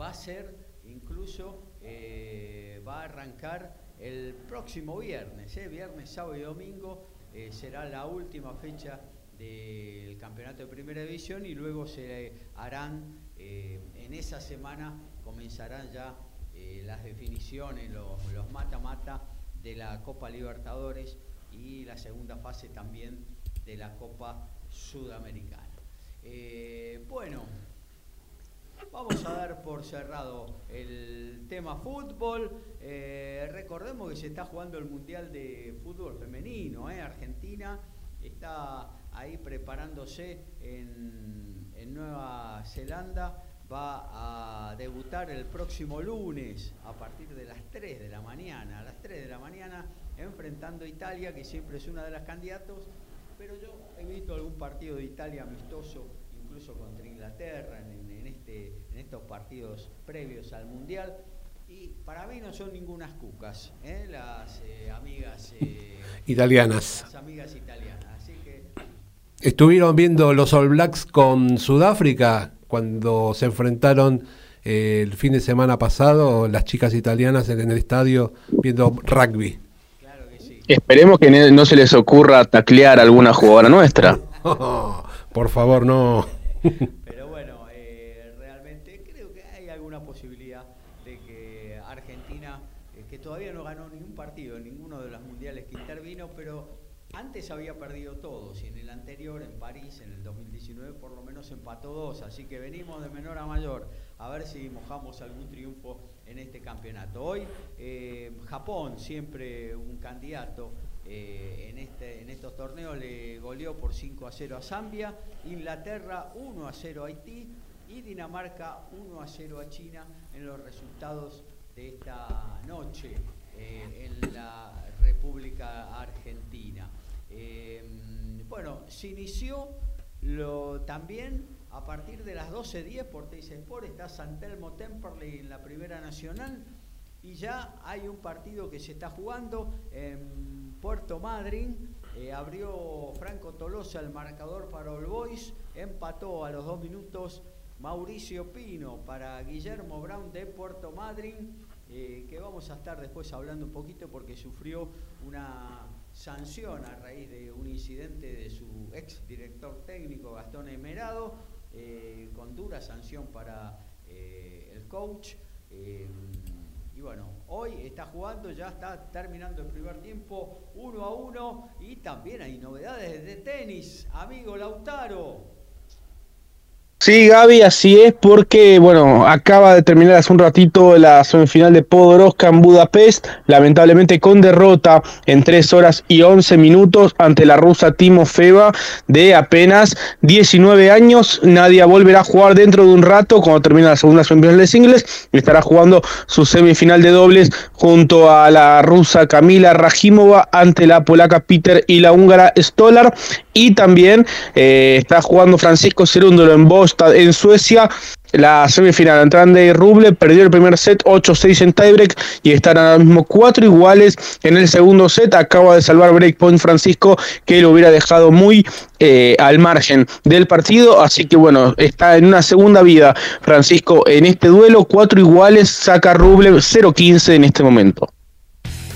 va a ser incluso, eh, va a arrancar el próximo viernes, eh, viernes, sábado y domingo, será la última fecha del campeonato de primera división y luego se harán, en esa semana comenzarán ya las definiciones, los mata-mata de la Copa Libertadores y la segunda fase también de la Copa Sudamericana. bueno, Vamos a dar por cerrado el tema fútbol. Eh, recordemos que se está jugando el Mundial de Fútbol Femenino. ¿eh? Argentina está ahí preparándose en, en Nueva Zelanda. Va a debutar el próximo lunes a partir de las 3 de la mañana. A las 3 de la mañana enfrentando a Italia, que siempre es una de las candidatos. Pero yo he visto algún partido de Italia amistoso incluso contra Inglaterra en, este, en estos partidos previos al Mundial. Y para mí no son ningunas cucas, ¿eh? las eh, amigas eh, italianas. Las amigas italianas. Estuvieron viendo los All Blacks con Sudáfrica cuando se enfrentaron el fin de semana pasado las chicas italianas en, el estadio viendo rugby. Claro que sí. Esperemos que no se les ocurra taclear a alguna jugadora nuestra. por favor, no. Pero bueno, eh, realmente creo que hay alguna posibilidad de que todavía no ganó ningún partido en ninguno de los mundiales que intervino, pero antes había perdido todos y en el anterior, en París, en el 2019, por lo menos empató dos, así que venimos de menor a mayor a ver si mojamos algún triunfo en este campeonato. Hoy eh, Japón, siempre un candidato eh, en, este, en estos torneos, le goleó por 5 a 0 a Zambia, Inglaterra 1 a 0 a Haití y Dinamarca 1 a 0 a China en los resultados de esta noche eh, en la República Argentina. bueno, se inició lo, también a partir de las 12.10 por Teis Sport está Santelmo Temperley en la Primera Nacional. Y ya hay un partido que se está jugando en Puerto Madryn. Eh, abrió Franco Tolosa el marcador para All Boys, empató a los dos minutos Mauricio Pino para Guillermo Brown de Puerto Madryn, eh, que vamos a estar después hablando un poquito porque sufrió una sanción a raíz de un incidente de su ex director técnico Gastón Emerado eh, con dura sanción para eh, el coach. Eh, y bueno, hoy está jugando, ya está terminando el primer tiempo, uno a uno, y también hay novedades de tenis. Amigo Lautaro, Sí, Gaby, así es, porque, bueno, acaba de terminar hace un ratito la semifinal de Podoroska en Budapest, lamentablemente con derrota en 3 horas y 11 minutos ante la rusa Timo Feba de apenas 19 años. Nadia volverá a jugar dentro de un rato, cuando termine la segunda semifinal de singles, estará jugando su semifinal de dobles junto a la rusa Camila Rajimova ante la polaca Peter y la húngara Stolar. Y también eh, está jugando Francisco Cerúndolo en Bostad, en Suecia. La semifinal ante Andy Ruble perdió el primer set 8-6 en tiebreak y están ahora mismo cuatro iguales en el segundo set. Acaba de salvar breakpoint Francisco que lo hubiera dejado muy eh, al margen del partido. Así que bueno, está en una segunda vida Francisco en este duelo. Cuatro iguales, saca Ruble 0-15 en este momento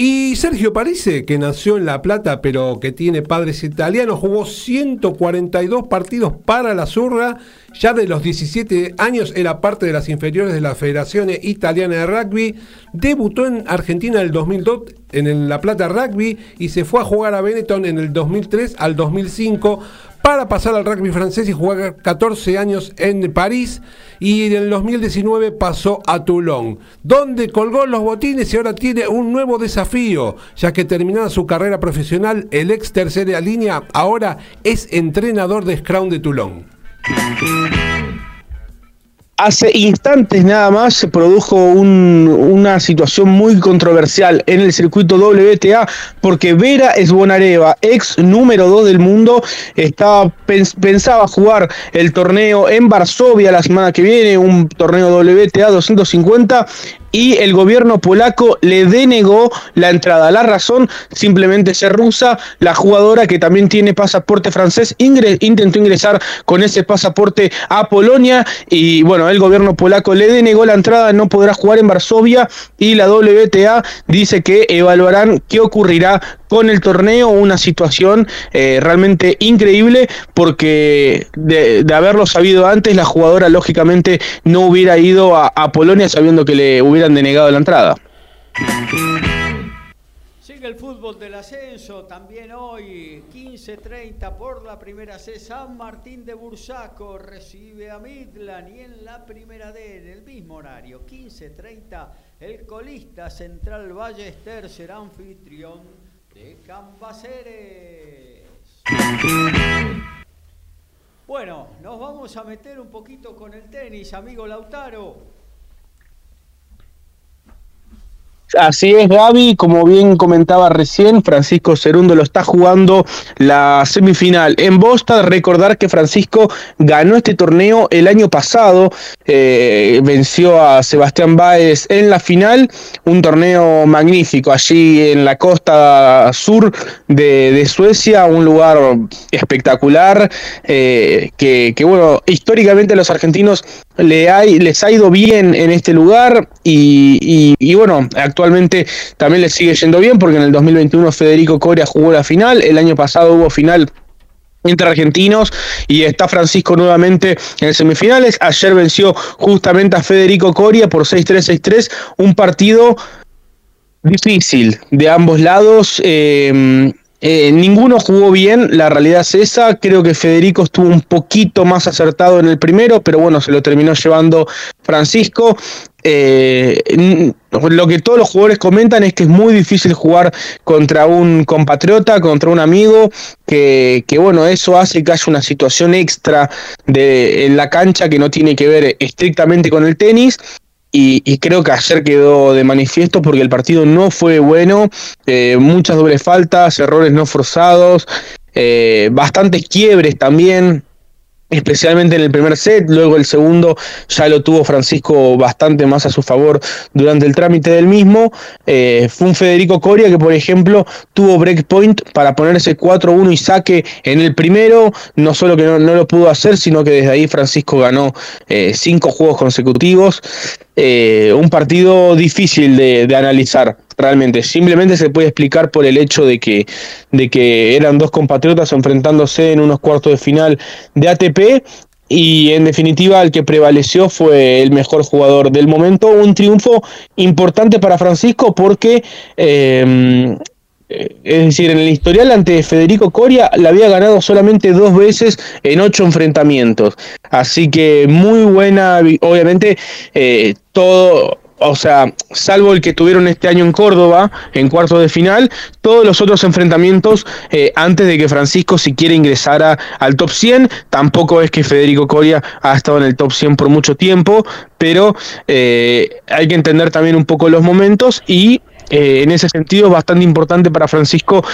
Y Sergio Parise, que nació en La Plata pero que tiene padres italianos, jugó 142 partidos para la Zurra. Ya de los 17 años era parte de las inferiores de la Federación Italiana de Rugby. Debutó en Argentina en el 2002 en La Plata Rugby y se fue a jugar a Benetton en el 2003 al 2005 para pasar al rugby francés y jugar 14 años en París y en el 2019 pasó a Toulon, donde colgó los botines y ahora tiene un nuevo desafío, ya que terminada su carrera profesional, el ex tercera línea ahora es entrenador de Scrum de Toulon. Hace instantes nada más se produjo una situación muy controversial en el circuito WTA porque Vera Esbonareva, ex número 2 del mundo, estaba, pensaba jugar el torneo en Varsovia la semana que viene, un torneo WTA 250 y el gobierno polaco le denegó la entrada. La razón, simplemente ser rusa, la jugadora que también tiene pasaporte francés intentó ingresar con ese pasaporte a Polonia y bueno, el gobierno polaco le denegó la entrada, no podrá jugar en Varsovia y la WTA dice que evaluarán qué ocurrirá con el torneo, una situación eh, realmente increíble porque de, haberlo sabido antes, la jugadora lógicamente no hubiera ido a, Polonia sabiendo que le hubiera hubieran denegado la entrada. Sigue el fútbol del ascenso, también hoy 15.30 por la primera C, San Martín de Bursaco recibe a Midland y en la primera D, en el mismo horario, 15.30, el colista Central Ballester será anfitrión de Cambaceres. Bueno, nos vamos a meter un poquito con el tenis, amigo Lautaro. Así es, Gaby, como bien comentaba recién, Francisco Cerundo lo está jugando la semifinal en Boston. Recordar que Francisco ganó este torneo el año pasado, eh, venció a Sebastián Báez en la final, un torneo magnífico allí en la costa sur de, Suecia, un lugar espectacular, eh, que, que, bueno, históricamente los argentinos le hay, les ha ido bien en este lugar y, y, bueno, actualmente también le sigue yendo bien porque en el 2021 Federico Coria jugó la final, el año pasado hubo final entre argentinos y está Francisco nuevamente en semifinales. Ayer venció justamente a Federico Coria por 6-3, 6-3, un partido difícil de ambos lados. Eh, eh, ninguno jugó bien, la realidad es esa. Creo que Federico estuvo un poquito más acertado en el primero, pero bueno, se lo terminó llevando Francisco. Eh, lo que todos los jugadores comentan es que es muy difícil jugar contra un compatriota, contra un amigo, que, que bueno, eso hace que haya una situación extra de, en la cancha que no tiene que ver estrictamente con el tenis y, creo que ayer quedó de manifiesto porque el partido no fue bueno, eh, muchas dobles faltas, errores no forzados, eh, bastantes quiebres también especialmente en el primer set, luego el segundo ya lo tuvo Francisco bastante más a su favor durante el trámite del mismo. Eh, fue un Federico Coria que, por ejemplo, tuvo breakpoint para ponerse 4-1 y saque en el primero, no solo que no, lo pudo hacer, sino que desde ahí Francisco ganó eh, cinco juegos consecutivos. Eh, un partido difícil de, analizar realmente. Simplemente se puede explicar por el hecho de que, de que eran dos compatriotas enfrentándose en unos cuartos de final de ATP y en definitiva el que prevaleció fue el mejor jugador del momento. Un triunfo importante para Francisco porque eh, eh, es decir, en el historial ante Federico Coria la había ganado solamente dos veces en ocho enfrentamientos. Así que muy buena, obviamente, eh, todo, o sea, salvo el que tuvieron este año en Córdoba, en cuarto de final, todos los otros enfrentamientos eh, antes de que Francisco siquiera ingresara al top 100. Tampoco es que Federico Coria ha estado en el top 100 por mucho tiempo, pero hay que entender también un poco los momentos y eh, en ese sentido bastante importante para Francisco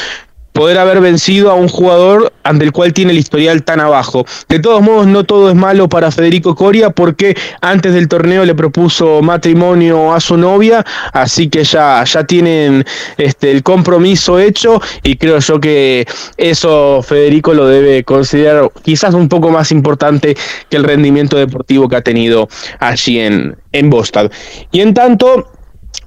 poder haber vencido a un jugador ante el cual tiene el historial tan abajo. De todos modos, no todo es malo para Federico Coria porque antes del torneo le propuso matrimonio a su novia, así que ya, ya tienen este, el compromiso hecho y creo yo que eso Federico lo debe considerar quizás un poco más importante que el rendimiento deportivo que ha tenido allí en, en Bostad. Y en tanto,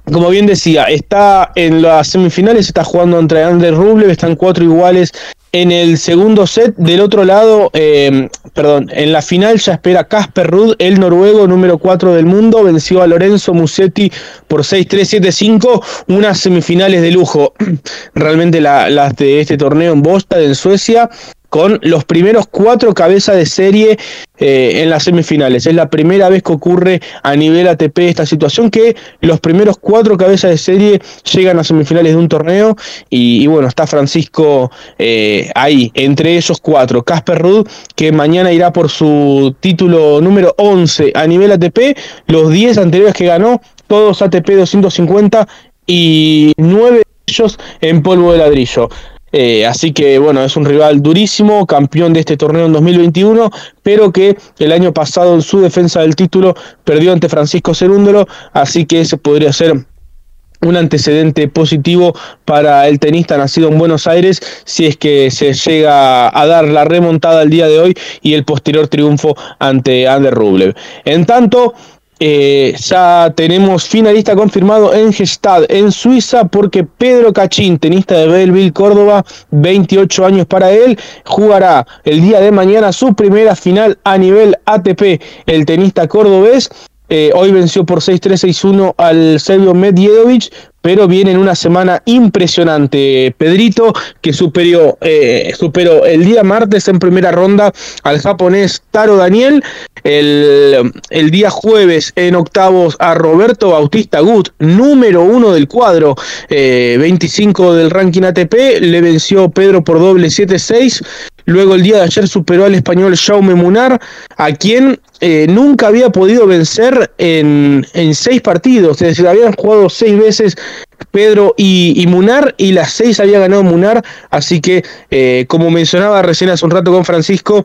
como bien decía, está en las semifinales, está jugando entre Ander Rublev, están cuatro iguales en el segundo set. Del otro lado, eh, perdón, en la final ya espera Casper Ruud, el noruego número 4 del mundo, venció a Lorenzo Musetti por 6-3-7-5, unas semifinales de lujo. Realmente las de este torneo en Bostad, en Suecia con los primeros cuatro cabezas de serie eh, en las semifinales. Es la primera vez que ocurre a nivel ATP esta situación, que los primeros cuatro cabezas de serie llegan a semifinales de un torneo y, bueno, está Francisco eh, ahí, entre esos cuatro. Casper Ruud, que mañana irá por su título número 11 a nivel ATP, los 10 anteriores que ganó, todos ATP 250 y 9 de ellos en polvo de ladrillo. Eh, así que bueno, es un rival durísimo, campeón de este torneo en 2021, pero que el año pasado en su defensa del título perdió ante Francisco Cerúndolo, así que ese podría ser un antecedente positivo para el tenista nacido en Buenos Aires si es que se llega a dar la remontada el día de hoy y el posterior triunfo ante Ander Rublev. En tanto, eh, ya tenemos finalista confirmado en Gestad, en Suiza, porque Pedro Cachín, tenista de Belleville, Córdoba, 28 años para él, jugará el día de mañana su primera final a nivel ATP, el tenista cordobés. Eh, hoy venció por 6-3-6-1 al Serbio Medjedovic, pero viene en una semana impresionante. Pedrito, que superó, eh, superó el día martes en primera ronda al japonés Taro Daniel, el, el día jueves en octavos a Roberto Bautista Gut, número uno del cuadro, 25 eh, del ranking ATP, le venció Pedro por doble 7-6. Luego el día de ayer superó al español Jaume Munar, a quien eh, nunca había podido vencer en, en, seis partidos. Es decir, habían jugado seis veces Pedro y, Munar y las seis había ganado Munar. Así que, eh, como mencionaba recién hace un rato con Francisco,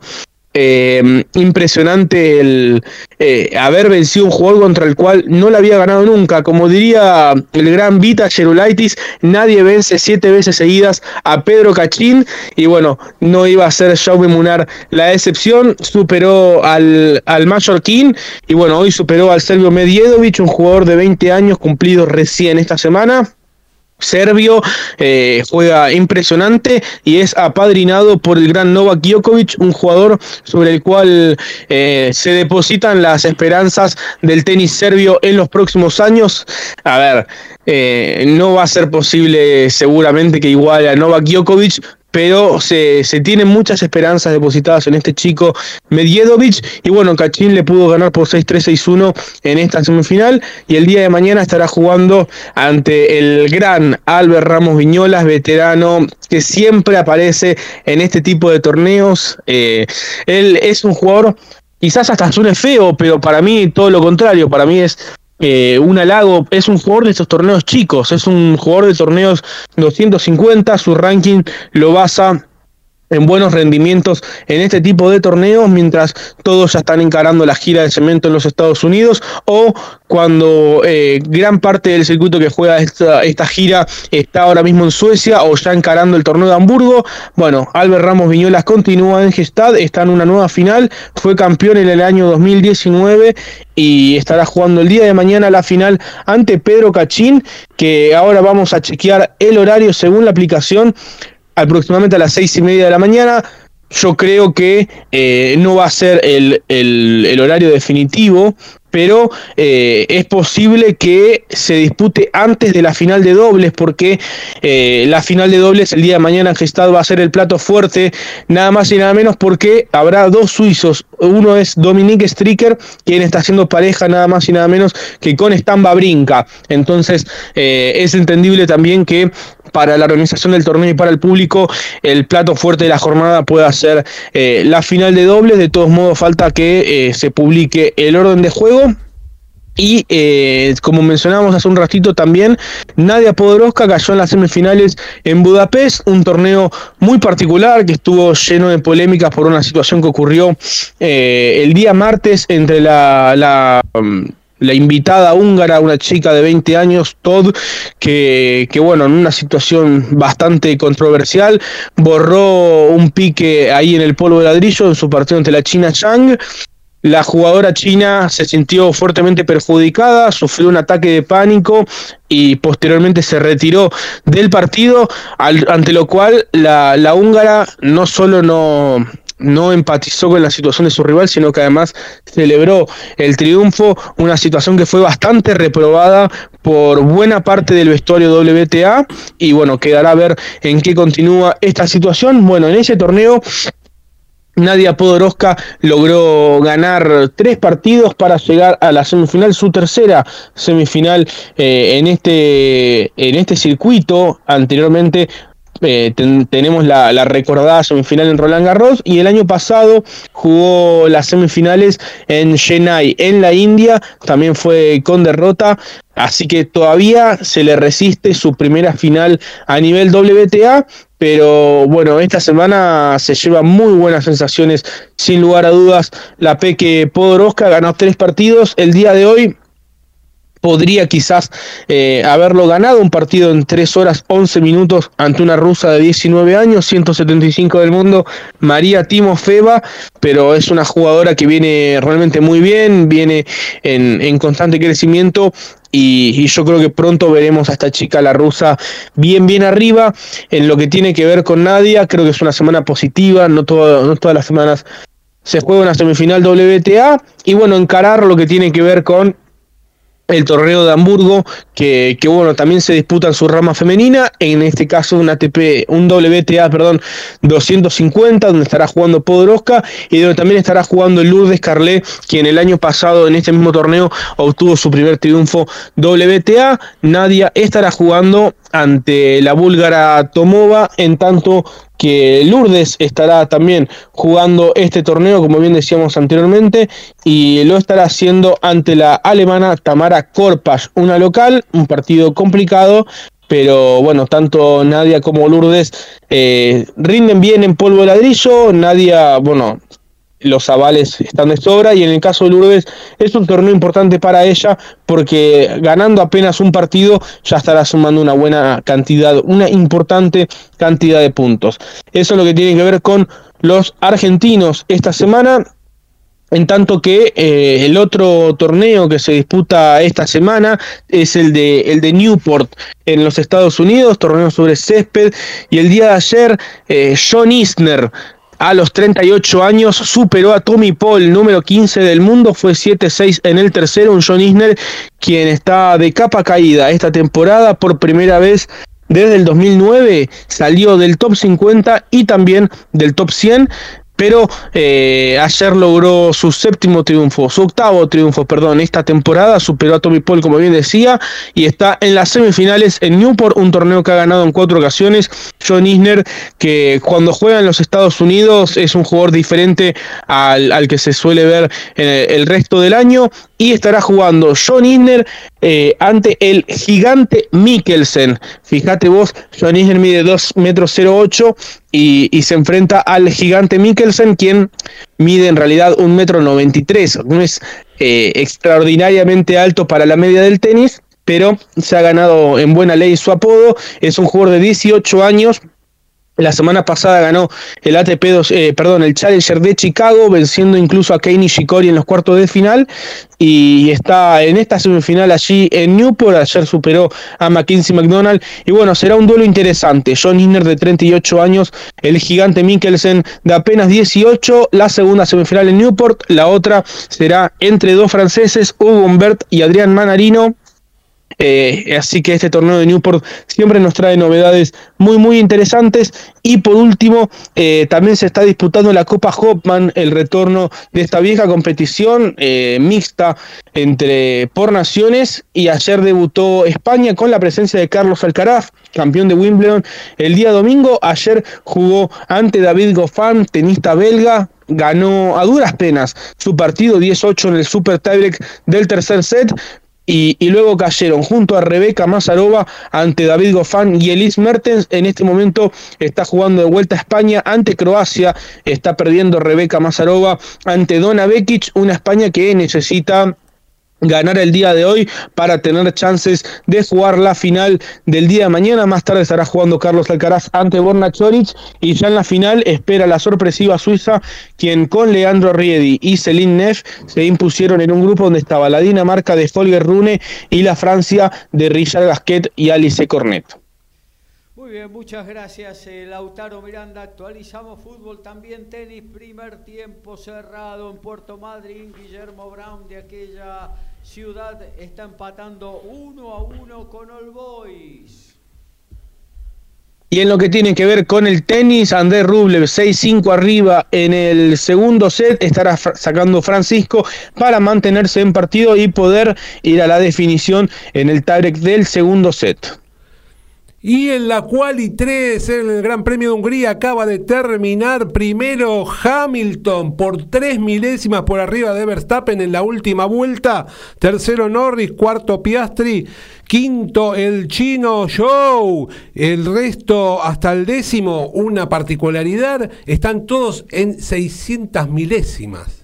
eh, impresionante el eh, haber vencido un jugador contra el cual no le había ganado nunca. Como diría el gran Vita Gerulaitis, nadie vence siete veces seguidas a Pedro Cachín. Y bueno, no iba a ser Jaume Munar la excepción. Superó al, al King y bueno, hoy superó al Servio Medjedovic, un jugador de 20 años cumplido recién esta semana serbio, eh, juega impresionante y es apadrinado por el gran Novak Djokovic, un jugador sobre el cual eh, se depositan las esperanzas del tenis serbio en los próximos años. A ver, eh, no va a ser posible seguramente que iguale a Novak Djokovic, pero se, se, tienen muchas esperanzas depositadas en este chico Medjedovic y bueno, Cachín le pudo ganar por 6-3-6-1 en esta semifinal y el día de mañana estará jugando ante el gran Albert Ramos Viñolas, veterano que siempre aparece en este tipo de torneos. Eh, él es un jugador, quizás hasta suene feo, pero para mí todo lo contrario, para mí es eh, un halago, es un jugador de estos torneos chicos, es un jugador de torneos 250, su ranking lo basa en buenos rendimientos en este tipo de torneos mientras todos ya están encarando la gira de cemento en los Estados Unidos o cuando eh, gran parte del circuito que juega esta, esta, gira está ahora mismo en Suecia o ya encarando el torneo de Hamburgo. Bueno, Albert Ramos Viñolas continúa en Gestad, está en una nueva final, fue campeón en el año 2019 y estará jugando el día de mañana la final ante Pedro Cachín, que ahora vamos a chequear el horario según la aplicación aproximadamente a las seis y media de la mañana. Yo creo que eh, no va a ser el, el, horario definitivo, pero eh, es posible que se dispute antes de la final de dobles, porque eh, la final de dobles el día de mañana en Gestad va a ser el plato fuerte, nada más y nada menos porque habrá dos suizos. Uno es Dominique Stricker, quien está haciendo pareja nada más y nada menos que con Stamba Brinca. Entonces es entendible también que para la organización del torneo y para el público, el plato fuerte de la jornada puede ser eh, la final de dobles. De todos modos, falta que eh, se publique el orden de juego. Y eh, como mencionábamos hace un ratito también, Nadia Podoroska cayó en las semifinales en Budapest, un torneo muy particular que estuvo lleno de polémicas por una situación que ocurrió el día martes entre la, um, la invitada húngara, una chica de 20 años, Todd, que, que, bueno, en una situación bastante controversial, borró un pique ahí en el polvo de ladrillo en su partido ante la China Chang. La jugadora china se sintió fuertemente perjudicada, sufrió un ataque de pánico y posteriormente se retiró del partido, ante lo cual la, la húngara no solo no, no empatizó con la situación de su rival, sino que además celebró el triunfo, una situación que fue bastante reprobada por buena parte del vestuario WTA y bueno, quedará a ver en qué continúa esta situación. Bueno, en ese torneo Nadia Podoroska logró ganar tres partidos para llegar a la semifinal, su tercera semifinal eh, en, este, en este circuito. Anteriormente eh, tenemos la, recordada semifinal en Roland Garros y el año pasado jugó las semifinales en Chennai, en la India, también fue con derrota, así que todavía se le resiste su primera final a nivel WTA, pero bueno, esta semana se lleva muy buenas sensaciones, sin lugar a dudas, la Peque Podoroska ganó tres partidos, el día de hoy podría quizás eh, haberlo ganado, un partido en 3 horas 11 minutos ante una rusa de 19 años, 175 del mundo, María Timofeva, pero es una jugadora que viene realmente muy bien, viene en, en constante crecimiento y, yo creo que pronto veremos a esta chica, la rusa, bien, bien arriba. En lo que tiene que ver con Nadia, creo que es una semana positiva, no, no todas las semanas se juega una semifinal WTA. Y bueno, encarar lo que tiene que ver con el torneo de Hamburgo, que, que, bueno, también se disputa en su rama femenina, en este caso un ATP, un WTA, perdón, 250, donde estará jugando Podoroska y donde también estará jugando Lourdes Carlet, quien el año pasado en este mismo torneo obtuvo su primer triunfo WTA. Nadia estará jugando ante la búlgara Tomova, en tanto que Lourdes estará también jugando este torneo, como bien decíamos anteriormente, y lo estará haciendo ante la alemana Tamara Korpas, una local, un partido complicado, pero bueno, tanto Nadia como Lourdes eh, rinden bien en polvo de ladrillo, Nadia, bueno, los avales están de sobra y en el caso de Lourdes es un torneo importante para ella porque ganando apenas un partido ya estará sumando una buena cantidad, una importante cantidad de puntos. Eso es lo que tiene que ver con los argentinos esta semana. En tanto que eh, el otro torneo que se disputa esta semana es el de, el de Newport en los Estados Unidos, torneo sobre césped. Y el día de ayer, eh, John Isner, a los 38 años superó a Tommy Paul, número 15 del mundo, fue 7-6 en el tercero, un John Isner quien está de capa caída esta temporada por primera vez desde el 2009, salió del top 50 y también del top 100 pero eh, ayer logró su séptimo triunfo, su octavo triunfo, perdón, esta temporada, superó a Tommy Paul, como bien decía, y está en las semifinales en Newport, un torneo que ha ganado en cuatro ocasiones. John Isner, que cuando juega en los Estados Unidos es un jugador diferente al, que se suele ver en el resto del año, y estará jugando John Isner eh, ante el gigante Mikkelsen. Fíjate vos, John Isner mide 2 metros 08 y, y, se enfrenta al gigante Mikkelsen, quien mide en realidad 1 metro 93. No es eh, extraordinariamente alto para la media del tenis, pero se ha ganado en buena ley su apodo. Es un jugador de 18 años la semana pasada ganó el ATP, eh, perdón, el Challenger de Chicago, venciendo incluso a Kei Nishikori en los cuartos de final. Y está en esta semifinal allí en Newport. Ayer superó a McKinsey McDonald. Y bueno, será un duelo interesante. John Isner de 38 años, el gigante Mikkelsen de apenas 18. La segunda semifinal en Newport. La otra será entre dos franceses, Hugo Humbert y Adrián Manarino. Eh, así que este torneo de Newport siempre nos trae novedades muy muy interesantes. Y por último eh, también se está disputando la Copa Hopman el retorno de esta vieja competición eh, mixta entre por naciones. Y ayer debutó España con la presencia de Carlos Alcaraz campeón de Wimbledon el día domingo. Ayer jugó ante David Goffin tenista belga. Ganó a duras penas su partido 18 en el Super Tiebreak del tercer set, y, luego cayeron junto a Rebeca Mazarova ante David Goffin y Elise Mertens. En este momento está jugando de vuelta a España ante Croacia. Está perdiendo Rebeca Mazarova ante Dona Bekic, una España que necesita ganar el día de hoy para tener chances de jugar la final del día de mañana. Más tarde estará jugando Carlos Alcaraz ante Borna Choric y ya en la final espera la sorpresiva Suiza, quien con Leandro Riedi y Celine Neff se impusieron en un grupo donde estaba la Dinamarca de Folger Rune y la Francia de Richard Gasquet y Alice Cornet. Muy bien, muchas gracias eh, Lautaro Miranda. Actualizamos fútbol, también tenis, primer tiempo cerrado en Puerto Madryn. Guillermo Brown de aquella ciudad está empatando uno a uno con All Boys. Y en lo que tiene que ver con el tenis, Andrés Rublev 6-5 arriba en el segundo set, estará sacando Francisco para mantenerse en partido y poder ir a la definición en el tiebreak del segundo set. Y en la Quali 3, en el Gran Premio de Hungría, acaba de terminar primero Hamilton por tres milésimas por arriba de Verstappen en la última vuelta. Tercero Norris, cuarto Piastri, quinto el chino Show. El resto hasta el décimo, una particularidad, están todos en 600 milésimas.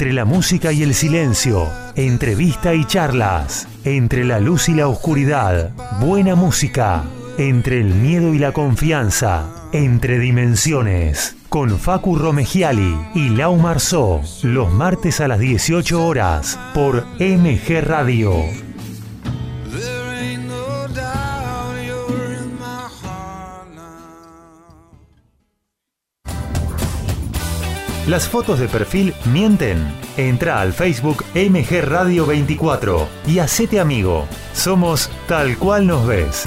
Entre la música y el silencio, entrevista y charlas. Entre la luz y la oscuridad, buena música. Entre el miedo y la confianza, entre dimensiones. Con Facu Romegiali y Lau Marzó, los martes a las 18 horas por MG Radio. Las fotos de perfil mienten. Entra al Facebook MG Radio 24 y hacete amigo. Somos tal cual nos ves.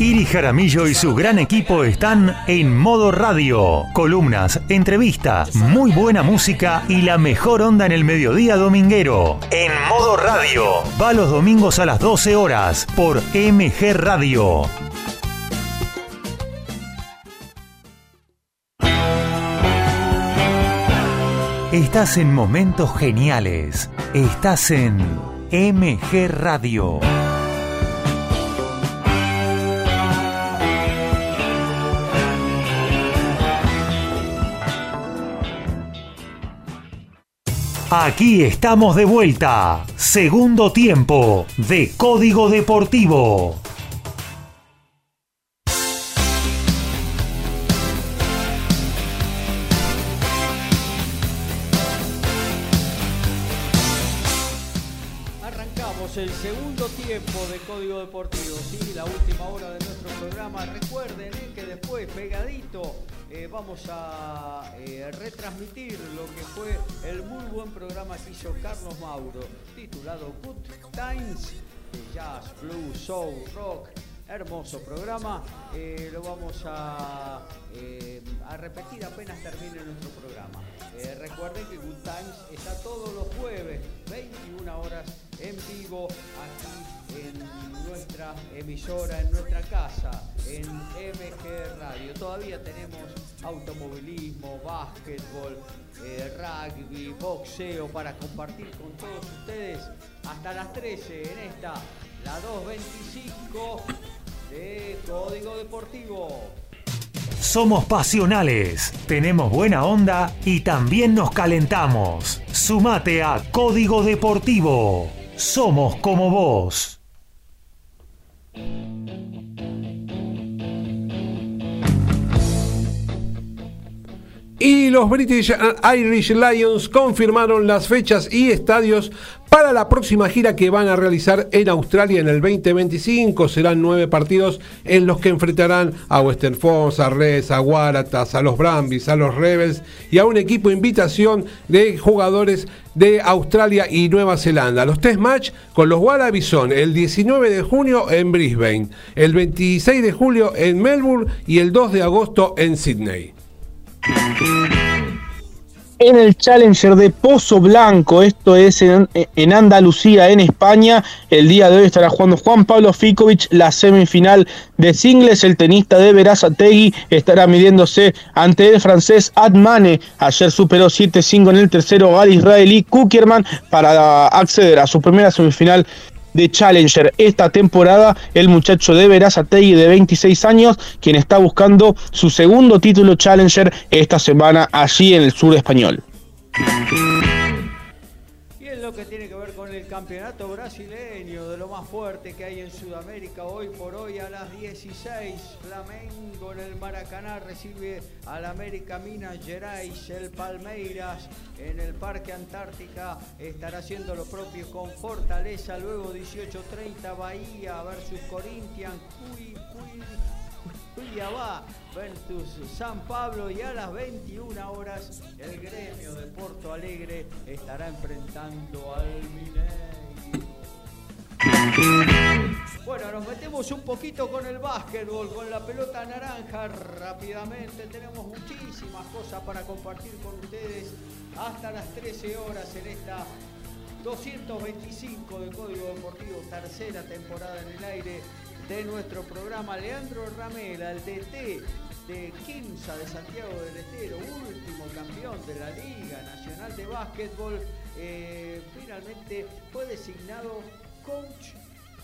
Iri Jaramillo y su gran equipo están en modo radio. Columnas, entrevistas, muy buena música y la mejor onda en el mediodía dominguero. En modo radio. Va los domingos a las 12 horas por MG Radio. Estás en momentos geniales. Estás en MG Radio. Aquí estamos de vuelta. Segundo tiempo de Código Deportivo. Arrancamos el segundo tiempo de Código Deportivo. Eh, vamos a eh, retransmitir lo que fue el muy buen programa que hizo Carlos Mauro, titulado Good Times, de jazz, blues, soul, rock, hermoso programa. Eh, lo vamos a, a, repetir apenas termine nuestro programa. recuerden que Good Times está todos los jueves, 21 horas en vivo, aquí en nuestra emisora, en nuestra casa, en MG Radio. Todavía tenemos automovilismo, básquetbol, eh, rugby, boxeo para compartir con todos ustedes hasta las 13 en esta, la 225 de Código Deportivo. Somos pasionales, tenemos buena onda y también nos calentamos. Sumate a Código Deportivo. Somos como vos. Y los British Irish Lions confirmaron las fechas y estadios para la próxima gira que van a realizar en Australia en el 2025. Serán nueve partidos en los que enfrentarán a Western Force, a Reds, a Waratahs, a los Brambis, a los Rebels y a un equipo invitación de jugadores de Australia y Nueva Zelanda. Los test match con los Wallabies son el 19 de junio en Brisbane, el 26 de julio en Melbourne y el 2 de agosto en Sydney. En el Challenger de Pozo Blanco, esto es en, Andalucía, en España, el día de hoy estará jugando Juan Pablo Ficovich la semifinal de singles. El tenista de Verazategui estará midiéndose ante el francés Admane. Ayer superó 7-5 en el tercero al israelí Kukerman para acceder a su primera semifinal de Challenger esta temporada, el muchacho de Verazategui de 26 años, quien está buscando su segundo título Challenger esta semana allí en el sur español. Y es lo que tiene que ver con el campeonato brasileño, de lo más fuerte que hay en Sudamérica hoy por hoy a las 16, Flamengo en el Maracaná recibe al América Minas Gerais, el Palmeiras en el Parque Antártica estará haciendo lo propio con Fortaleza, luego 18.30 Bahía versus Corinthians, Cuiabá versus San Pablo y a las 21 horas el gremio de Porto Alegre estará enfrentando al Mineiro. Bueno, nos metemos un poquito con el básquetbol, con la pelota naranja rápidamente. Tenemos muchísimas cosas para compartir con ustedes hasta las 13 horas en esta 225 de Código Deportivo, tercera temporada en el aire de nuestro programa. Leandro Ramela, el DT de Quinza de Santiago del Estero, último campeón de la Liga Nacional de Básquetbol, eh, finalmente fue designado coach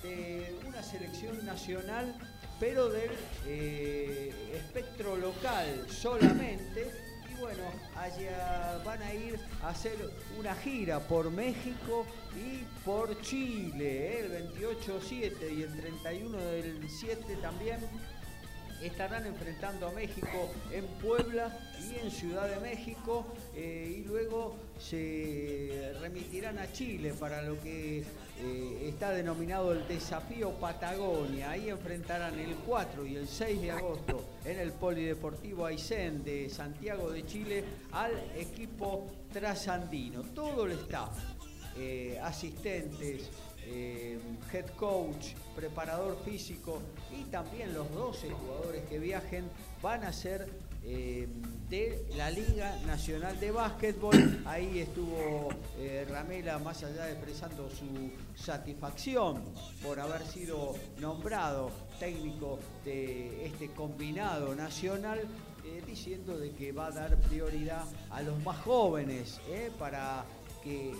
de una selección nacional, pero del eh, espectro local solamente. Y bueno, allá van a ir a hacer una gira por México y por Chile, ¿eh? el 28-7 y el 31 del 7 también estarán enfrentando a México en Puebla y en Ciudad de México eh, y luego se remitirán a Chile para lo que eh, está denominado el desafío Patagonia. Ahí enfrentarán el 4 y el 6 de agosto en el Polideportivo Aysén de Santiago de Chile al equipo trasandino. Todo el staff, eh, asistentes, eh, head coach, preparador físico y también los 12 jugadores que viajen van a ser eh, de la Liga Nacional de Básquetbol. Ahí estuvo eh, Ramela más allá expresando su satisfacción por haber sido nombrado técnico de este combinado nacional. diciendo de que va a dar prioridad a los más jóvenes para que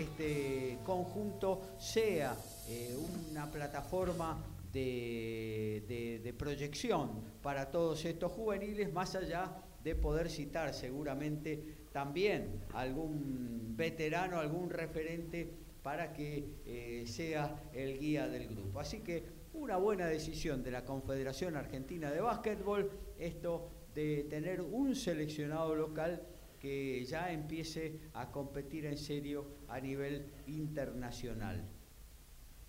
este conjunto sea eh, una plataforma de, proyección para todos estos juveniles, más allá de poder citar seguramente también algún veterano, algún referente para que eh, sea el guía del grupo. Así que una buena decisión de la Confederación Argentina de Básquetbol, esto de tener un seleccionado local que ya empiece a competir en serio a nivel internacional.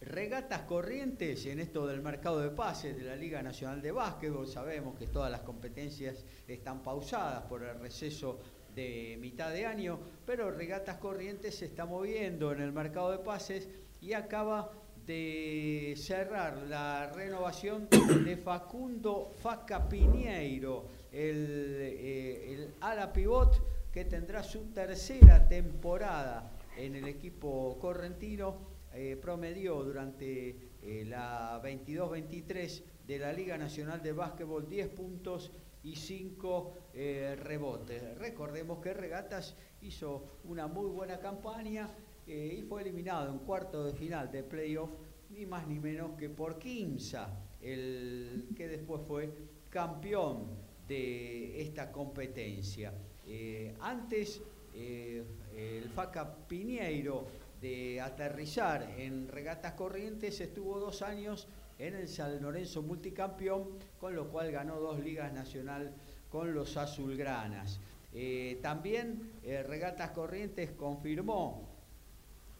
Regatas corrientes en esto del mercado de pases de la Liga Nacional de Básquetbol. Sabemos que todas las competencias están pausadas por el receso de mitad de año, pero Regatas Corrientes se está moviendo en el mercado de pases y acaba de cerrar la renovación de Facundo Faca Piñeiro, el, eh, el ala pivot que tendrá su tercera temporada en el equipo correntino. Eh, promedió durante eh, la 22-23 de la Liga Nacional de Básquetbol 10 puntos y 5 eh, rebotes. Recordemos que Regatas hizo una muy buena campaña y fue eliminado en cuarto de final de playoff, ni más ni menos que por Quinza, el que después fue campeón de esta competencia. Antes, el FACA Piñeiro de aterrizar en regatas corrientes estuvo dos años en el San Lorenzo multicampeón, con lo cual ganó dos ligas nacional con los azulgranas. Eh, también Regatas Corrientes confirmó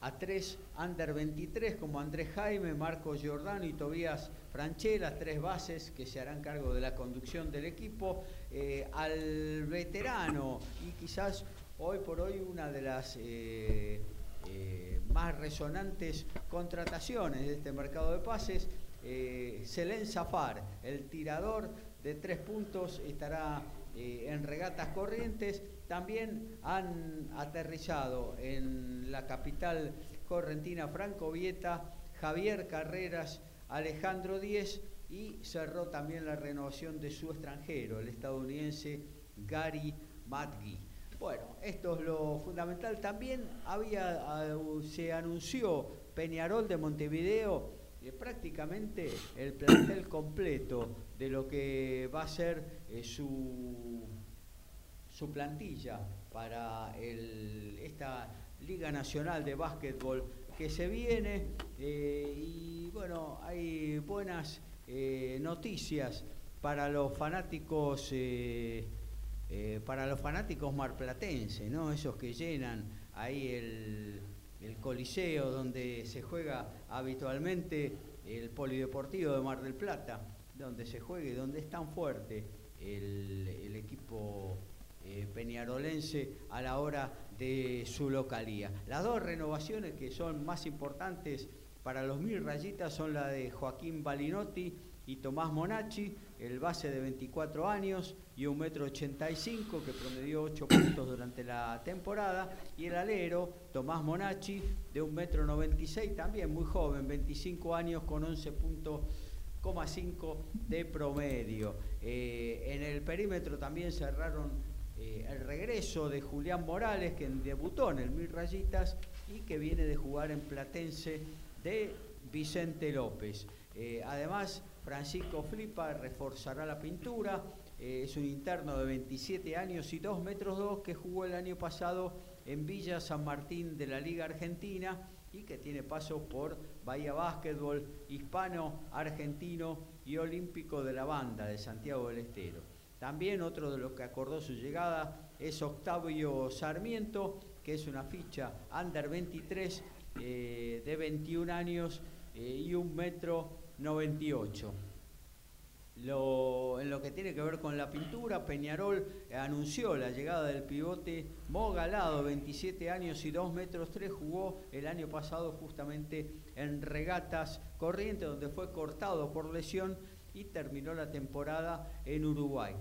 a tres under 23 como Andrés Jaime, Marcos Giordano y Tobías Franchella, tres bases que se harán cargo de la conducción del equipo. Eh, al veterano y quizás hoy por hoy una de las eh, eh, más resonantes contrataciones de este mercado de pases, Selen Zafar, el tirador de tres puntos, estará en regatas corrientes. También han aterrizado en la capital correntina Franco Vieta, Javier Carreras, Alejandro Díez y cerró también la renovación de su extranjero, el estadounidense Gary Madgi. Bueno, esto es lo fundamental. También había, se anunció Peñarol de Montevideo, eh, prácticamente el plantel completo de lo que va a ser eh, su, su plantilla para esta Liga Nacional de Básquetbol que se viene. Eh, y bueno, hay buenas eh, noticias para los fanáticos eh, eh, para los fanáticos marplatenses, ¿no? Esos que llenan ahí el, coliseo donde se juega habitualmente el polideportivo de Mar del Plata, donde se juegue, donde es tan fuerte el, equipo peñarolense a la hora de su localía. Las dos renovaciones que son más importantes para los mil rayitas son la de Joaquín Balinotti y Tomás Monacci, el base de 24 años y 1,85 metro 85 que promedió 8 puntos durante la temporada, y el alero Tomás Monacci de 1,96 metro 96, también muy joven, 25 años con 11 puntos de promedio. Eh, en el perímetro también cerraron eh, el regreso de Julián Morales, que debutó en el Mil Rayitas y que viene de jugar en Platense de Vicente López. Eh, además, Francisco Flipa reforzará la pintura. es un interno de 27 años y 2 metros 2 que jugó el año pasado en Villa San Martín de la Liga Argentina y que tiene paso por Bahía Básquetbol, Hispano, Argentino y Olímpico de la Banda de Santiago del Estero. También otro de los que acordó su llegada es Octavio Sarmiento, que es una ficha under 23 eh, de 21 años eh, y un metro 98 en lo que tiene que ver con la pintura, Peñarol anunció la llegada del pivote Mogalado, 27 años y 2 metros 3, jugó el año pasado justamente en Regatas Corrientes, donde fue cortado por lesión y terminó la temporada en Uruguay.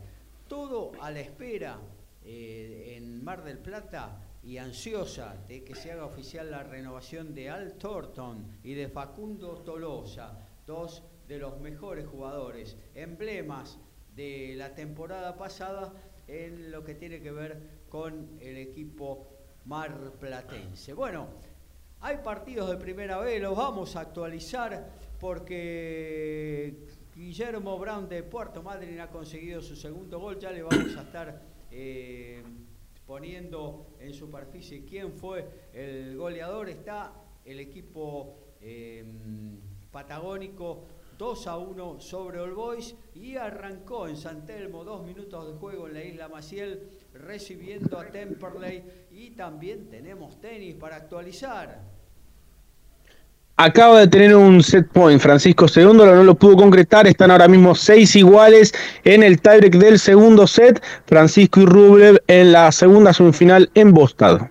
Todo a la espera eh, en Mar del Plata y ansiosa de que se haga oficial la renovación de Al Thornton y de Facundo Tolosa, dos de los mejores jugadores, emblemas de la temporada pasada en lo que tiene que ver con el equipo marplatense. Bueno, hay partidos de primera vez, los vamos a actualizar porque Guillermo Brown de Puerto Madryn ha conseguido su segundo gol, ya le vamos a estar eh, poniendo en superficie quién fue el goleador. Está el equipo eh, patagónico 2 a 1 sobre All Boys y arrancó en San Telmo dos minutos de juego en la isla Maciel recibiendo a Temperley y también tenemos tenis para actualizar. Acaba de tener un set point Francisco Segundo, no lo pudo concretar, están ahora mismo seis iguales en el tiebreak del segundo set, Francisco y Rublev en la segunda semifinal en Bostad.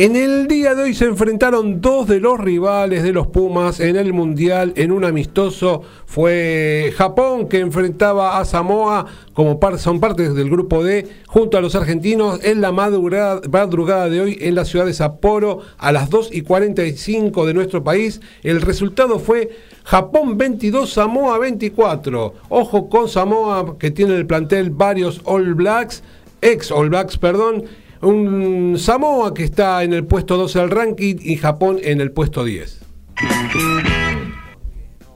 En el día de hoy se enfrentaron dos de los rivales de los Pumas en el Mundial en un amistoso. Fue Japón que enfrentaba a Samoa como son partes del grupo D junto a los argentinos en la madrugada, de hoy en la ciudad de Sapporo a las 2 y 45 de nuestro país. El resultado fue Japón 22, Samoa 24. Ojo con Samoa que tiene el plantel varios All Blacks, ex All Blacks, perdón un Samoa que está en el puesto 12 del ranking y Japón en el puesto 10.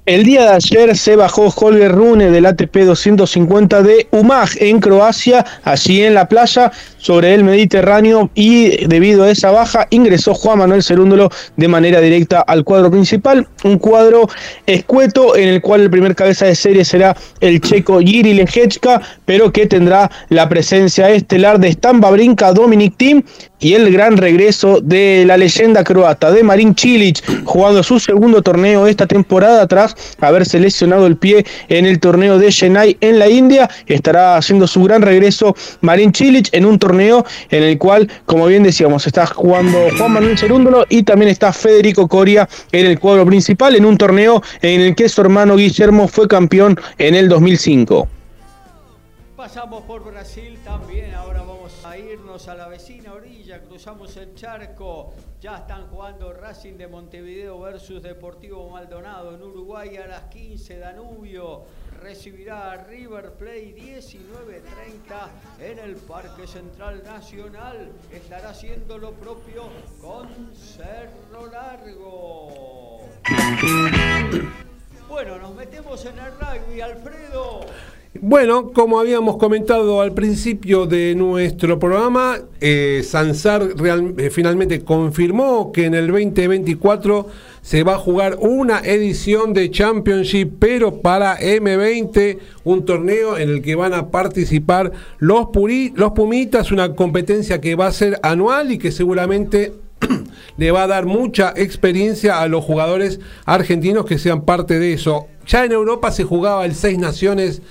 El día de ayer se bajó Holger Rune del ATP 250 de Umag en Croacia, allí en la playa, sobre el Mediterráneo y debido a esa baja ingresó Juan Manuel Cerúndolo de manera directa al cuadro principal, un cuadro escueto en el cual el primer cabeza de serie será el checo Yiri Lejechka, pero que tendrá la presencia estelar de Stamba Brinca, Dominic Tim y el gran regreso de la leyenda croata de Marin Cilic, jugando su segundo torneo esta temporada tras haber seleccionado el pie en el torneo de Chennai en la India. Estará haciendo su gran regreso Marin Cilic en un torneo en el cual, como bien decíamos, está jugando Juan Manuel Cerúndolo y también está Federico Coria en el cuadro principal en un torneo en el que su hermano Guillermo fue campeón en el 2005. Pasamos por Brasil también, ahora vamos a irnos a la vecina orilla, cruzamos el charco, ya están jugando Racing de Montevideo versus Deportivo Maldonado en Uruguay a las 15, Danubio recibirá a River Play 19.30 en el Parque Central Nacional. Estará haciendo lo propio con Cerro Largo. Bueno, nos metemos en el rugby, Alfredo. Bueno, como habíamos comentado al principio de nuestro programa, eh, Sansar eh, finalmente confirmó que en el 2024 se va a jugar una edición de Championship, pero para M20, un torneo en el que van a participar los, los Pumitas, una competencia que va a ser anual y que seguramente le va a dar mucha experiencia a los jugadores argentinos que sean parte de eso. Ya en Europa se jugaba el Seis Naciones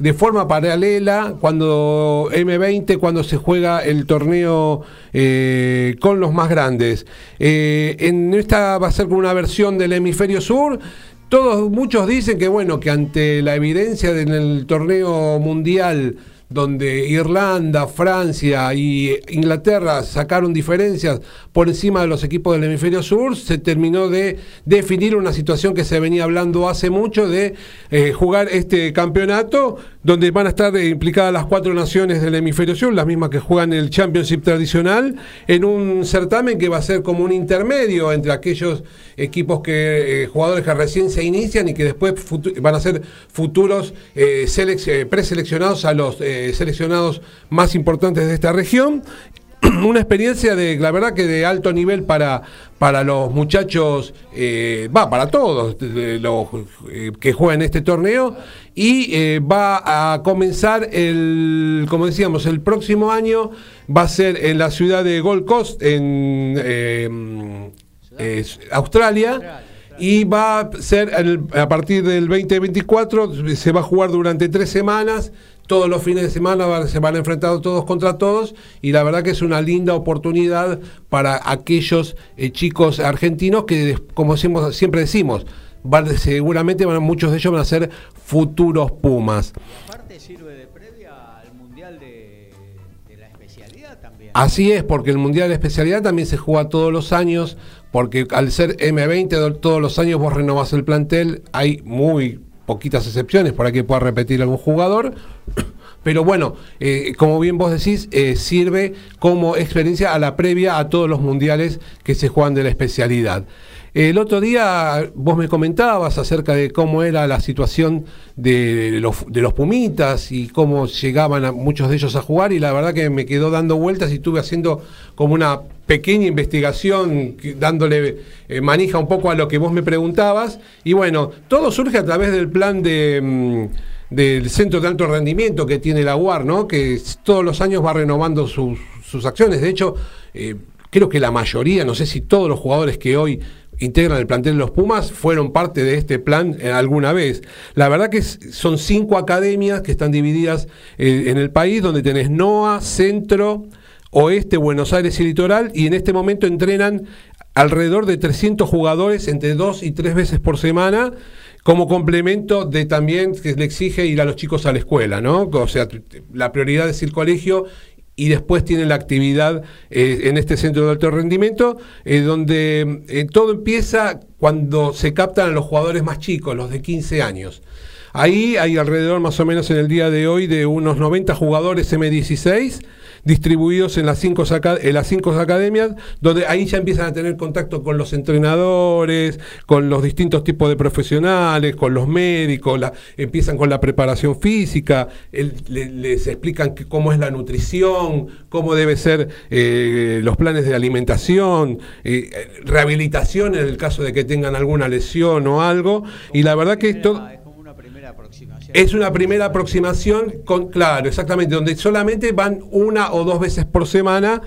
de forma paralela cuando M20, cuando se juega el torneo eh, con los más grandes. Eh, en esta va a ser como una versión del hemisferio sur. Todos, muchos dicen que bueno, que ante la evidencia del torneo mundial donde Irlanda, Francia y Inglaterra sacaron diferencias por encima de los equipos del hemisferio sur, se terminó de definir una situación que se venía hablando hace mucho de eh, jugar este campeonato donde van a estar implicadas las cuatro naciones del hemisferio sur, las mismas que juegan el Championship tradicional, en un certamen que va a ser como un intermedio entre aquellos equipos que eh, jugadores que recién se inician y que después van a ser futuros eh, eh, preseleccionados a los seleccionados más importantes de esta región. Una experiencia de, la verdad que de alto nivel para, para los muchachos, va, para todos los que juegan este torneo y va a comenzar el, como decíamos, el próximo año va a ser en la ciudad de Gold Coast, en Australia. Y va a ser a partir del 2024, se va a jugar durante tres semanas, todos los fines de semana se van a enfrentar todos contra todos y la verdad que es una linda oportunidad para aquellos eh, chicos argentinos que, como siempre decimos, seguramente van, muchos de ellos van a ser futuros Pumas. Aparte sirve de previa al Mundial de, de la especialidad también. Así es, porque el Mundial de especialidad también se juega todos los años porque al ser M20 todos los años vos renovás el plantel, hay muy poquitas excepciones para que pueda repetir algún jugador. Pero bueno, eh, como bien vos decís, eh, sirve como experiencia a la previa a todos los mundiales que se juegan de la especialidad. El otro día vos me comentabas acerca de cómo era la situación de los, Pumitas y cómo llegaban a muchos de ellos a jugar y la verdad que me quedó dando vueltas y estuve haciendo como una pequeña investigación dándole eh, manija un poco a lo que vos me preguntabas y bueno, todo surge a través del plan de... Mm, del centro de alto rendimiento que tiene la UAR, ¿no? que todos los años va renovando sus, sus acciones. De hecho, eh, creo que la mayoría, no sé si todos los jugadores que hoy integran el plantel de los Pumas fueron parte de este plan eh, alguna vez. La verdad que son cinco academias que están divididas eh, en el país, donde tenés NOA, Centro, Oeste, Buenos Aires y Litoral, y en este momento entrenan alrededor de 300 jugadores entre dos y tres veces por semana como complemento de también que le exige ir a los chicos a la escuela, ¿no? O sea, la prioridad es el colegio y después tiene la actividad eh, en este centro de alto rendimiento, eh, donde eh, todo empieza cuando se captan a los jugadores más chicos, los de 15 años. Ahí hay alrededor más o menos en el día de hoy de unos 90 jugadores M16 distribuidos en las cinco, en las cinco academias, donde ahí ya empiezan a tener contacto con los entrenadores, con los distintos tipos de profesionales, con los médicos, empiezan con la preparación física, les explican cómo es la nutrición, cómo debe ser eh, los planes de alimentación, eh, rehabilitación en el caso de que tengan alguna lesión o algo, y la verdad que esto... Es una primera aproximación con, claro, exactamente, donde solamente van una o dos veces por semana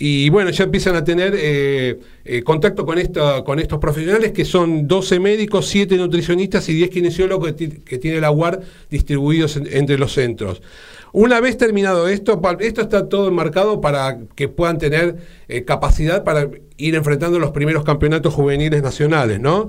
y bueno, ya empiezan a tener eh, eh, contacto con, con estos profesionales que son 12 médicos, 7 nutricionistas y 10 kinesiólogos que, tiene la UAR distribuidos entre los centros. Una vez terminado esto, esto está todo enmarcado para que puedan tener eh, capacidad para ir enfrentando los primeros campeonatos juveniles nacionales, ¿no?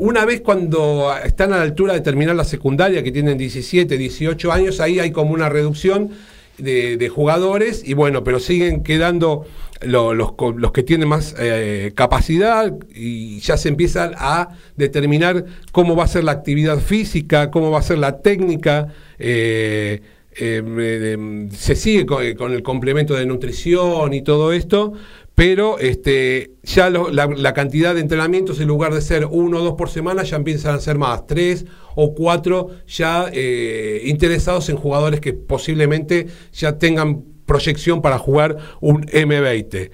Una vez cuando están a la altura de terminar la secundaria, que tienen 17, 18 años, ahí hay como una reducción de, jugadores y bueno, pero siguen quedando los, los, que tienen más eh, capacidad y ya se empiezan a determinar cómo va a ser la actividad física, cómo va a ser la técnica. Eh, eh, se sigue con, el complemento de nutrición y todo esto, pero este, ya la, cantidad de entrenamientos en lugar de ser uno o dos por semana ya empiezan a ser más, tres o cuatro ya eh, interesados en jugadores que posiblemente ya tengan proyección para jugar un M20.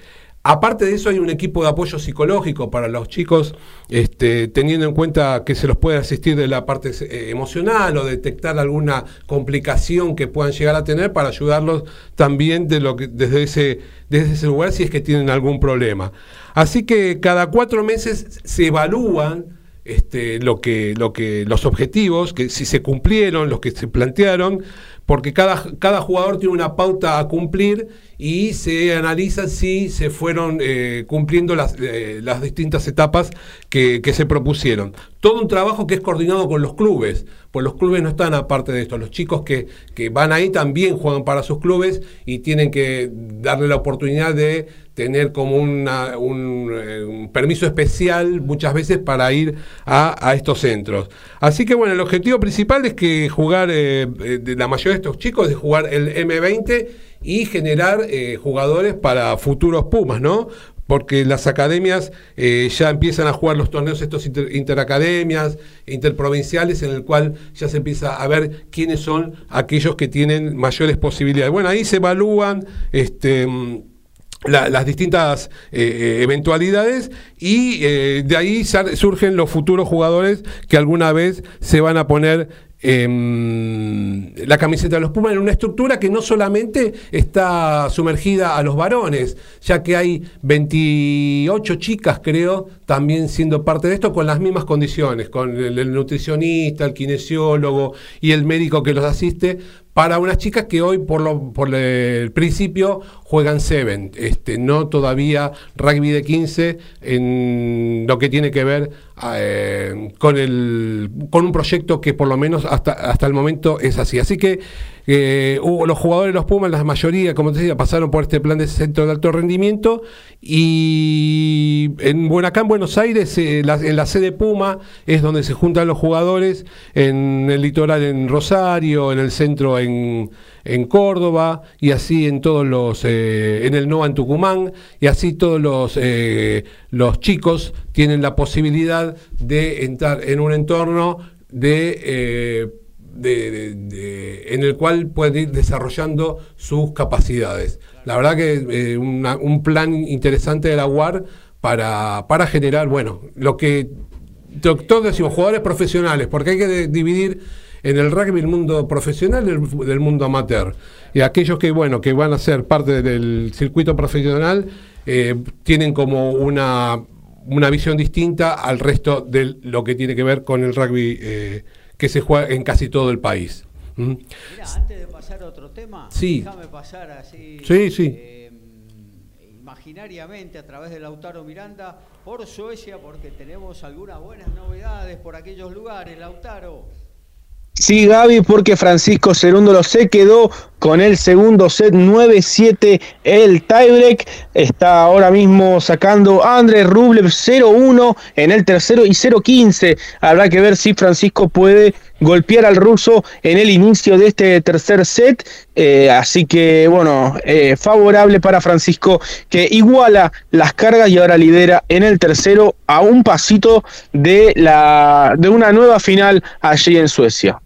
Aparte de eso, hay un equipo de apoyo psicológico para los chicos, este, teniendo en cuenta que se los puede asistir de la parte eh, emocional o detectar alguna complicación que puedan llegar a tener para ayudarlos también de lo que, desde, ese, desde ese lugar si es que tienen algún problema. Así que cada cuatro meses se evalúan este, lo que, lo que, los objetivos, que si se cumplieron, los que se plantearon, porque cada, jugador tiene una pauta a cumplir y se analiza si se fueron eh, cumpliendo las, eh, las, distintas etapas que, se propusieron. Todo un trabajo que es coordinado con los clubes, pues los clubes no están aparte de esto. Los chicos que van ahí también juegan para sus clubes y tienen que darle la oportunidad de tener como una, eh, un, permiso especial muchas veces para ir a, estos centros. Así que bueno, el objetivo principal es que jugar, eh, de la mayoría de estos chicos, es jugar el M20 y generar eh, jugadores para futuros Pumas, ¿no? porque las academias eh, ya empiezan a jugar los torneos estos interacademias, interprovinciales, en el cual ya se empieza a ver quiénes son aquellos que tienen mayores posibilidades. Bueno, ahí se evalúan este, las distintas eh, eventualidades y de ahí surgen los futuros jugadores que alguna vez se van a poner Em, la camiseta de los Pumas en una estructura que no solamente está sumergida a los varones, ya que hay 28 chicas, creo, también siendo parte de esto con las mismas condiciones, con el nutricionista, el kinesiólogo y el médico que los asiste, para unas chicas que hoy por, lo, por el principio juegan Seven, este, no todavía rugby de 15 en lo que tiene que ver eh, con, el, con un proyecto que por lo menos hasta, hasta el momento es así. Así que eh, los jugadores de los Pumas, la mayoría, como te decía, pasaron por este plan de centro de alto rendimiento y en Buenacá, en Buenos Aires, eh, en la sede Puma es donde se juntan los jugadores, en el litoral en Rosario, en el centro en, Córdoba y así en todos los, eh, en el NOA en Tucumán y así todos los, los chicos tienen la posibilidad de entrar en un entorno de de, en el cual pueden ir desarrollando sus capacidades. La verdad que eh, un plan interesante de la UAR para, para generar, bueno, lo que todos decimos, jugadores profesionales, porque hay que dividir en el rugby el mundo profesional del, mundo amateur. Y aquellos que, bueno, que van a ser parte del circuito profesional eh, tienen como una, una visión distinta al resto de lo que tiene que ver con el rugby eh, que se juega en casi todo el país. ¿Mm? Mira, antes de pasar a otro tema, déjame pasar así. Sí, sí. Eh, imaginariamente a través de Lautaro Miranda por Suecia, porque tenemos algunas buenas novedades por aquellos lugares, Lautaro. Sí, Gaby, porque Francisco Cerúndolo se quedó con el segundo set 9-7 el tiebreak. Está ahora mismo sacando Andrés Rublev 0-1 en el tercero y 0-15. Habrá que ver si Francisco puede golpear al ruso en el inicio de este tercer set. Eh, así que, bueno, eh, favorable para Francisco que iguala las cargas y ahora lidera en el tercero a un pasito de, la, de una nueva final allí en Suecia.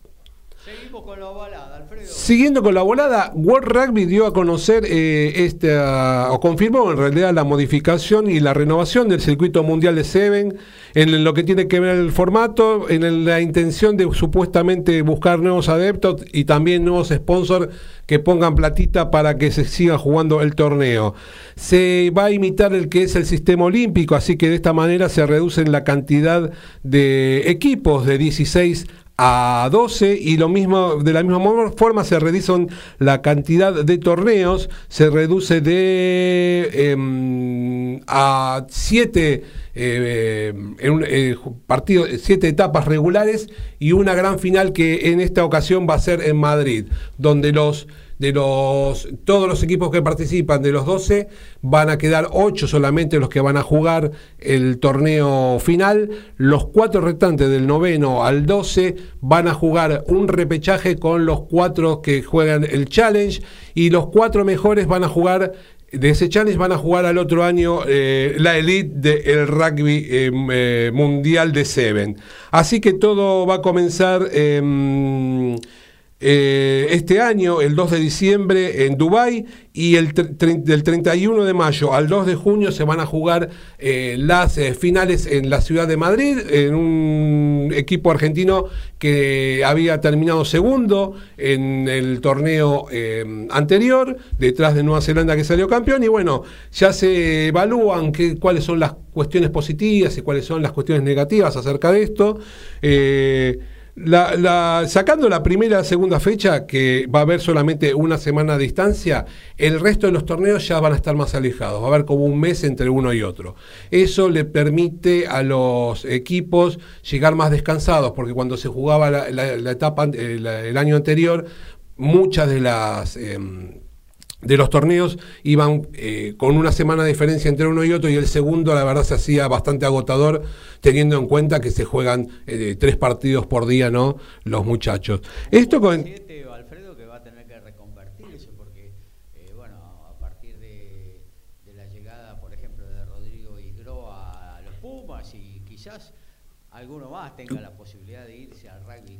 Siguiendo con la volada, World Rugby dio a conocer eh, este, o confirmó en realidad la modificación y la renovación del circuito mundial de Seven en lo que tiene que ver el formato, en la intención de supuestamente buscar nuevos adeptos y también nuevos sponsors que pongan platita para que se siga jugando el torneo. Se va a imitar el que es el sistema olímpico, así que de esta manera se reduce la cantidad de equipos de 16 a 12 y lo mismo de la misma forma se reduce la cantidad de torneos, se reduce de em, a 7 eh, eh, partidos, siete etapas regulares y una gran final que en esta ocasión va a ser en Madrid, donde los de los todos los equipos que participan de los 12 van a quedar 8 solamente los que van a jugar el torneo final los cuatro restantes del noveno al 12 van a jugar un repechaje con los cuatro que juegan el challenge y los cuatro mejores van a jugar de ese challenge van a jugar al otro año eh, la elite del rugby eh, eh, mundial de Seven. Así que todo va a comenzar eh, este año, el 2 de diciembre en Dubái y el del 31 de mayo al 2 de junio se van a jugar eh, las eh, finales en la ciudad de Madrid, en un equipo argentino que había terminado segundo en el torneo anterior, detrás de Nueva Zelanda que salió campeón, y bueno, ya se evalúan cuáles son las cuestiones positivas y cuáles son las cuestiones negativas acerca de esto. La, sacando la primera segunda fecha, que va a haber solamente una semana de distancia, el resto de los torneos ya van a estar más alejados, va a haber como un mes entre uno y otro. Eso le permite a los equipos llegar más descansados, porque cuando se jugaba la, etapa, eh, el, año anterior, muchas de las... Em, de los torneos iban eh, con una semana de diferencia entre uno y otro y el segundo la verdad se hacía bastante agotador teniendo en cuenta que se juegan eh, tres partidos por día no los muchachos. Esto con Alfredo que va a tener que reconvertirse porque eh, bueno a partir de, la llegada por ejemplo de Rodrigo Igro a los Pumas y quizás alguno más tenga la posibilidad de irse al rugby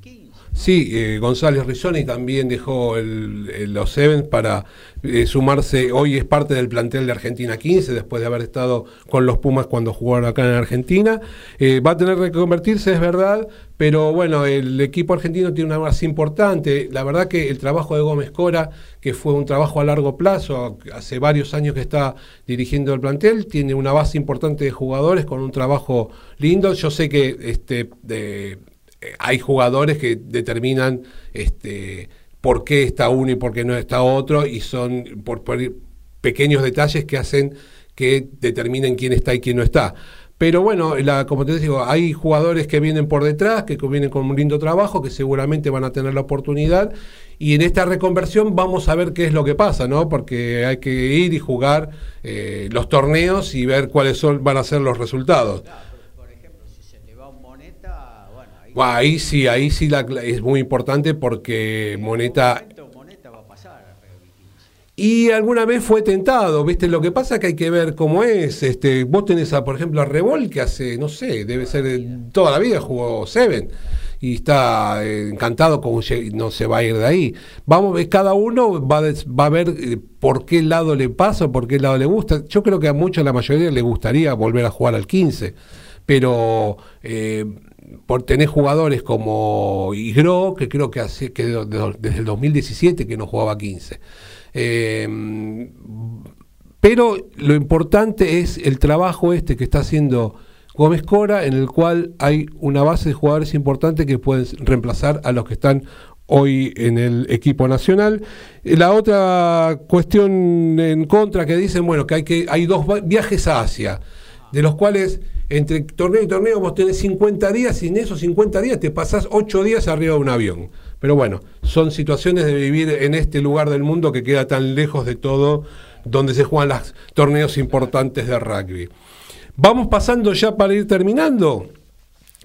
15 Sí, González Rizoni también dejó los Sevens para eh, sumarse, hoy es parte del plantel de Argentina 15, después de haber estado con los Pumas cuando jugaron acá en Argentina. Eh, va a tener que convertirse, es verdad, pero bueno, el equipo argentino tiene una base importante. La verdad que el trabajo de Gómez Cora, que fue un trabajo a largo plazo, hace varios años que está dirigiendo el plantel, tiene una base importante de jugadores con un trabajo lindo. Yo sé que este, eh, hay jugadores que determinan... Este, por qué está uno y por qué no está otro, y son por, pequeños detalles que hacen que determinen quién está y quién no está. Pero bueno, como te digo, hay jugadores que vienen por detrás, que vienen con un lindo trabajo, que seguramente van a tener la oportunidad. Y en esta reconversión vamos a ver qué es lo que pasa, ¿no? Porque hay que ir y jugar eh, los torneos y ver cuáles son, van a ser los resultados. Ahí sí, ahí sí la, es muy importante porque Moneta... Y alguna vez fue tentado, ¿viste? Lo que pasa es que hay que ver cómo es. Este, vos tenés, a, por ejemplo, a Revol, que hace, no sé, debe ser toda la vida jugó Seven y está eh, encantado con no se va a ir de ahí. Vamos, cada uno va, va a ver eh, por qué lado le pasa, por qué lado le gusta. Yo creo que a muchos, la mayoría, le gustaría volver a jugar al 15, pero eh, por tener jugadores como Igro, que creo que, desde el 2017 que no jugaba 15. Em, pero lo importante es el trabajo este que está haciendo Gómez Cora, en el cual hay una base de jugadores importantes que pueden reemplazar a los que están hoy en el equipo nacional. La otra cuestión en contra que dicen, bueno, que hay que hay dos viajes a Asia, de los cuales entre torneo y torneo vos tenés 50 días y en esos 50 días te pasás 8 días arriba de un avión. Pero bueno, son situaciones de vivir en este lugar del mundo que queda tan lejos de todo, donde se juegan los torneos importantes de rugby. Vamos pasando ya para ir terminando,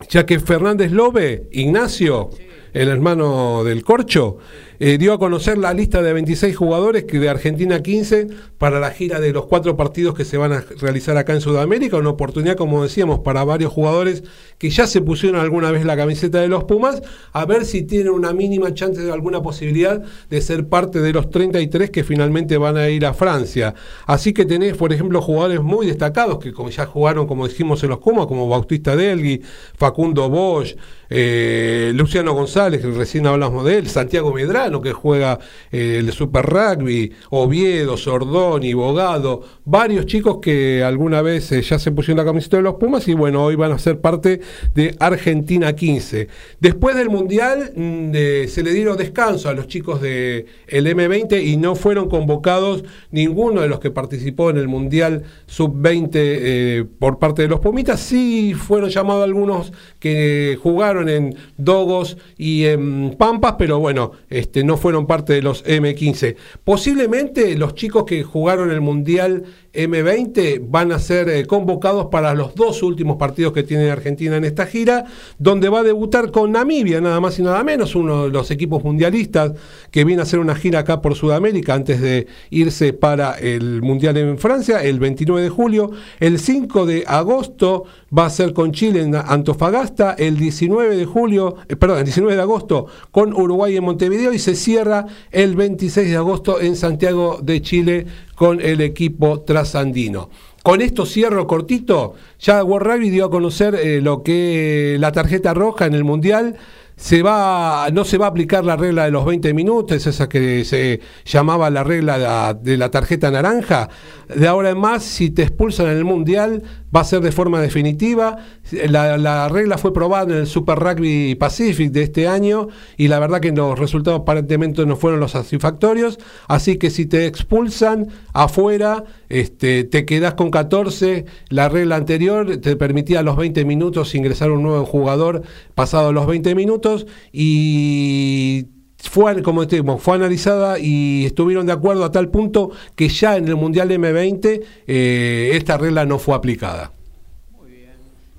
ya que Fernández Lobe, Ignacio, el hermano del Corcho, eh, dio a conocer la lista de 26 jugadores que de Argentina 15 para la gira de los cuatro partidos que se van a realizar acá en Sudamérica. Una oportunidad, como decíamos, para varios jugadores que ya se pusieron alguna vez la camiseta de los Pumas, a ver si tienen una mínima chance de alguna posibilidad de ser parte de los 33 que finalmente van a ir a Francia. Así que tenés, por ejemplo, jugadores muy destacados que ya jugaron, como dijimos en los Pumas, como Bautista Delgui, Facundo Bosch, eh, Luciano González, que recién hablamos de él, Santiago Medra que juega eh, el Super Rugby, Oviedo, Sordoni, Bogado, varios chicos que alguna vez eh, ya se pusieron la camiseta de los Pumas y bueno, hoy van a ser parte de Argentina 15. Después del Mundial mm, se le dieron descanso a los chicos del el M20 y no fueron convocados ninguno de los que participó en el Mundial Sub-20 eh, por parte de los Pumitas. Sí fueron llamados algunos que jugaron en Dogos y en Pampas, pero bueno, este, este, no fueron parte de los M15. Posiblemente los chicos que jugaron el Mundial M20 van a ser eh, convocados para los dos últimos partidos que tiene Argentina en esta gira, donde va a debutar con Namibia, nada más y nada menos, uno de los equipos mundialistas que viene a hacer una gira acá por Sudamérica antes de irse para el Mundial en Francia, el 29 de julio. El 5 de agosto va a ser con Chile en Antofagasta, el 19 de julio, eh, perdón, el 19 de agosto con Uruguay en Montevideo y se cierra el 26 de agosto en Santiago de Chile con el equipo trasandino. Con esto cierro cortito. Ya Rugby dio a conocer eh, lo que la tarjeta roja en el Mundial se va, no se va a aplicar la regla de los 20 minutos, esa que se llamaba la regla de la, tarjeta naranja. De ahora en más, si te expulsan en el Mundial, va a ser de forma definitiva. La, regla fue probada en el Super Rugby Pacific de este año y la verdad que los resultados aparentemente no fueron los satisfactorios. Así que si te expulsan afuera, este, te quedas con 14. La regla anterior te permitía a los 20 minutos ingresar un nuevo jugador pasado los 20 minutos y fue, como fue analizada y estuvieron de acuerdo a tal punto que ya en el Mundial M20 eh, esta regla no fue aplicada. Muy bien.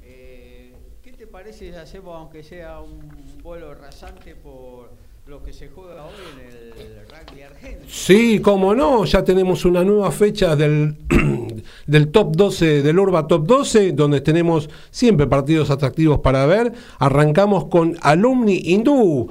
Eh, ¿Qué te parece si hacemos, aunque sea un vuelo rasante, por lo que se juega hoy en el rugby argentino? Sí, cómo no, ya tenemos una nueva fecha del, del top 12, del Urba Top 12, donde tenemos siempre partidos atractivos para ver. Arrancamos con Alumni Hindú,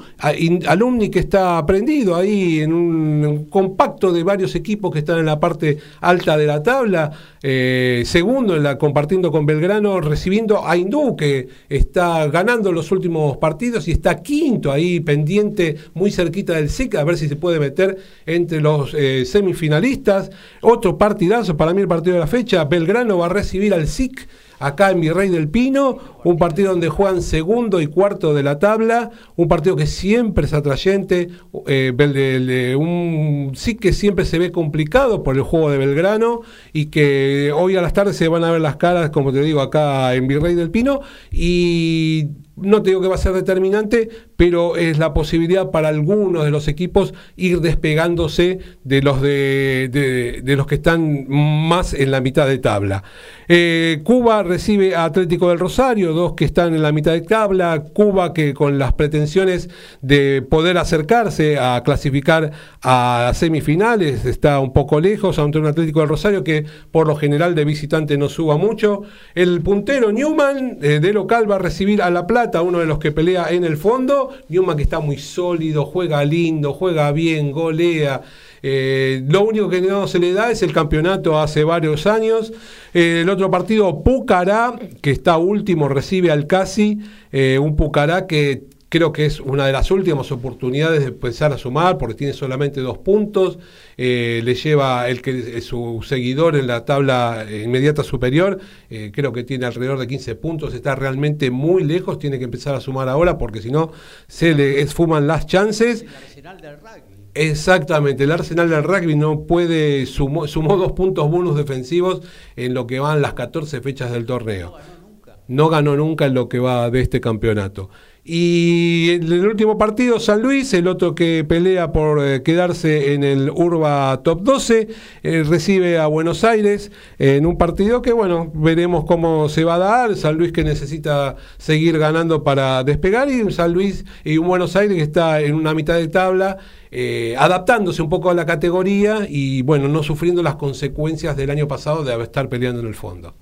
Alumni que está prendido ahí en un, compacto de varios equipos que están en la parte alta de la tabla. Eh, segundo, en la, compartiendo con Belgrano, recibiendo a Hindú, que está ganando los últimos partidos y está quinto ahí pendiente, muy cerquita del SIC, a ver si se puede meter entre los eh, semifinalistas. Otro partidazo, para mí el partido de la fecha, Belgrano va a recibir al SIC acá en Virrey del Pino, un partido donde juegan segundo y cuarto de la tabla, un partido que siempre es atrayente, eh, un SIC que siempre se ve complicado por el juego de Belgrano y que hoy a las tardes se van a ver las caras, como te digo, acá en Virrey del Pino y no te digo que va a ser determinante, pero es la posibilidad para algunos de los equipos ir despegándose de los, de, los que están más en la mitad de tabla. Eh, Cuba recibe a Atlético del Rosario, dos que están en la mitad de tabla. Cuba que con las pretensiones de poder acercarse a clasificar a semifinales está un poco lejos, ante un Atlético del Rosario que por lo general de visitante no suba mucho. El puntero Newman eh, de local va a recibir a La Plata, uno de los que pelea en el fondo. Newman que está muy sólido, juega lindo, juega bien, golea. Eh, lo único que no se le da es el campeonato hace varios años. Eh, el otro partido, Pucará, que está último, recibe al Casi. Eh, un Pucará que creo que es una de las últimas oportunidades de empezar a sumar porque tiene solamente dos puntos, le lleva el que su seguidor en la tabla inmediata superior, creo que tiene alrededor de 15 puntos, está realmente muy lejos, tiene que empezar a sumar ahora porque si no se le esfuman las chances. El arsenal del rugby. Exactamente, el arsenal del rugby no puede, sumó, dos puntos bonus defensivos en lo que van las 14 fechas del torneo. No ganó nunca. En lo que va de este campeonato. Y en el último partido, San Luis, el otro que pelea por eh, quedarse en el Urba Top 12, eh, recibe a Buenos Aires en un partido que, bueno, veremos cómo se va a dar. San Luis que necesita seguir ganando para despegar y San Luis y Buenos Aires que está en una mitad de tabla. Eh, adaptándose un poco a la categoría y bueno, no sufriendo las consecuencias del año pasado de estar peleando en el fondo.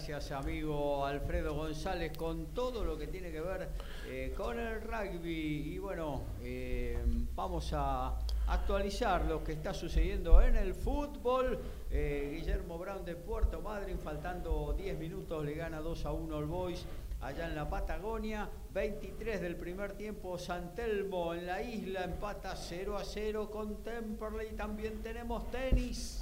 Gracias amigo Alfredo González con todo lo que tiene que ver eh, con el rugby y bueno, eh, vamos a actualizar lo que está sucediendo en el fútbol. Eh, Guillermo Brown de Puerto Madryn, faltando 10 minutos, le gana 2 a 1 al Boys allá en la Patagonia. 23 del primer tiempo, Santelmo en la isla empata 0 a 0 con Temperley. También tenemos tenis.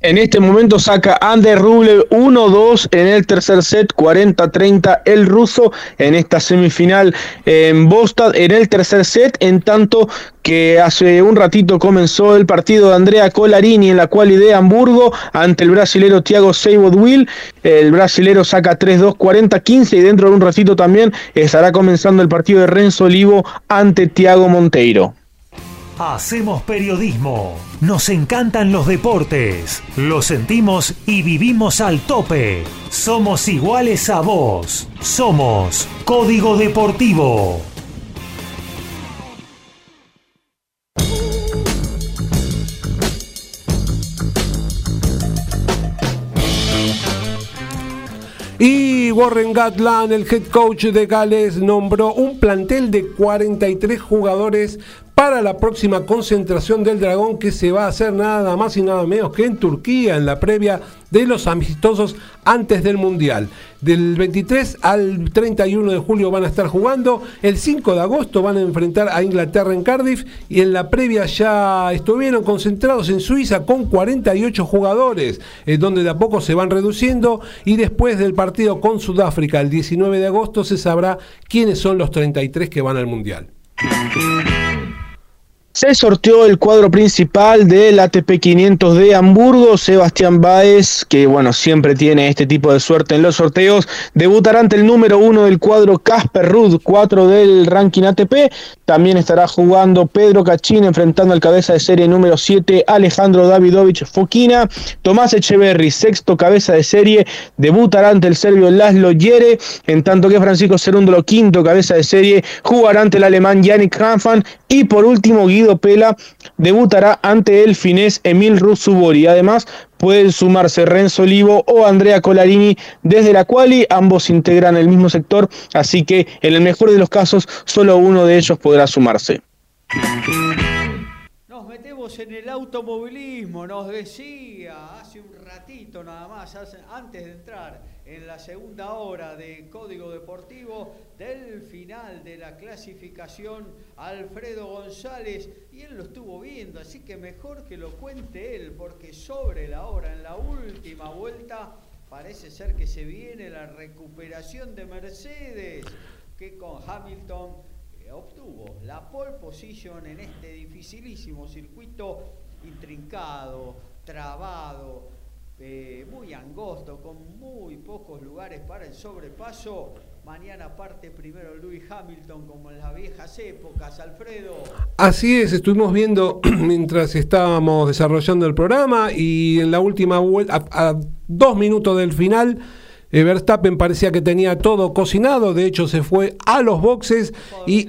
En este momento saca Ander Rublev 1-2 en el tercer set, 40-30 el ruso en esta semifinal en Bostad en el tercer set, en tanto que hace un ratito comenzó el partido de Andrea Colarini en la cual de Hamburgo ante el brasilero Thiago Will El brasilero saca 3-2, 40-15 y dentro de un ratito también estará comenzando el partido de Renzo Olivo ante Thiago Monteiro. Hacemos periodismo. Nos encantan los deportes. Lo sentimos y vivimos al tope. Somos iguales a vos. Somos Código Deportivo. Y Warren Gatland, el head coach de Gales, nombró un plantel de 43 jugadores para la próxima concentración del Dragón que se va a hacer nada más y nada menos que en Turquía en la previa de los amistosos antes del Mundial. Del 23 al 31 de julio van a estar jugando, el 5 de agosto van a enfrentar a Inglaterra en Cardiff y en la previa ya estuvieron concentrados en Suiza con 48 jugadores, eh, donde de a poco se van reduciendo y después del partido con Sudáfrica el 19 de agosto se sabrá quiénes son los 33 que van al Mundial. Se sorteó el cuadro principal del ATP 500 de Hamburgo. Sebastián Baez, que bueno, siempre tiene este tipo de suerte en los sorteos, debutará ante el número uno del cuadro Casper Ruud, 4 del ranking ATP. También estará jugando Pedro Cachín enfrentando al cabeza de serie número 7 Alejandro Davidovich Fokina. Tomás Echeverry, sexto cabeza de serie, debutará ante el serbio Laszlo Yere, en tanto que Francisco Cerúndolo, quinto cabeza de serie, jugará ante el alemán Yannick Hanfan. Y por último, Guido Pela debutará ante el finés Emil Russubori. Además, pueden sumarse Renzo Olivo o Andrea Colarini desde la quali. Ambos integran el mismo sector, así que en el mejor de los casos, solo uno de ellos podrá sumarse. Nos metemos en el automovilismo, nos decía hace un ratito nada más, antes de entrar en la segunda hora de Código Deportivo del final de la clasificación Alfredo González y él lo estuvo viendo, así que mejor que lo cuente él porque sobre la hora en la última vuelta parece ser que se viene la recuperación de Mercedes que con Hamilton eh, obtuvo la pole position en este dificilísimo circuito intrincado, trabado, angosto, con muy pocos lugares para el sobrepaso. Mañana parte primero Louis Hamilton como en las viejas épocas, Alfredo. Así es, estuvimos viendo mientras estábamos desarrollando el programa y en la última vuelta, a, dos minutos del final, eh, Verstappen parecía que tenía todo cocinado, de hecho se fue a los boxes y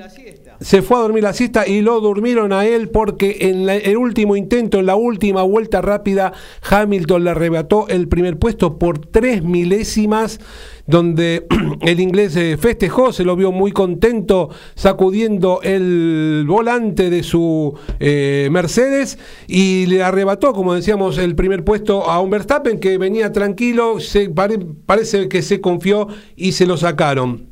se fue a dormir la siesta y lo durmieron a él porque en el último intento, en la última vuelta rápida, Hamilton le arrebató el primer puesto por tres milésimas donde el inglés eh, festejó, se lo vio muy contento sacudiendo el volante de su eh, Mercedes y le arrebató, como decíamos, el primer puesto a un Verstappen que venía tranquilo, se, parece que se confió y se lo sacaron.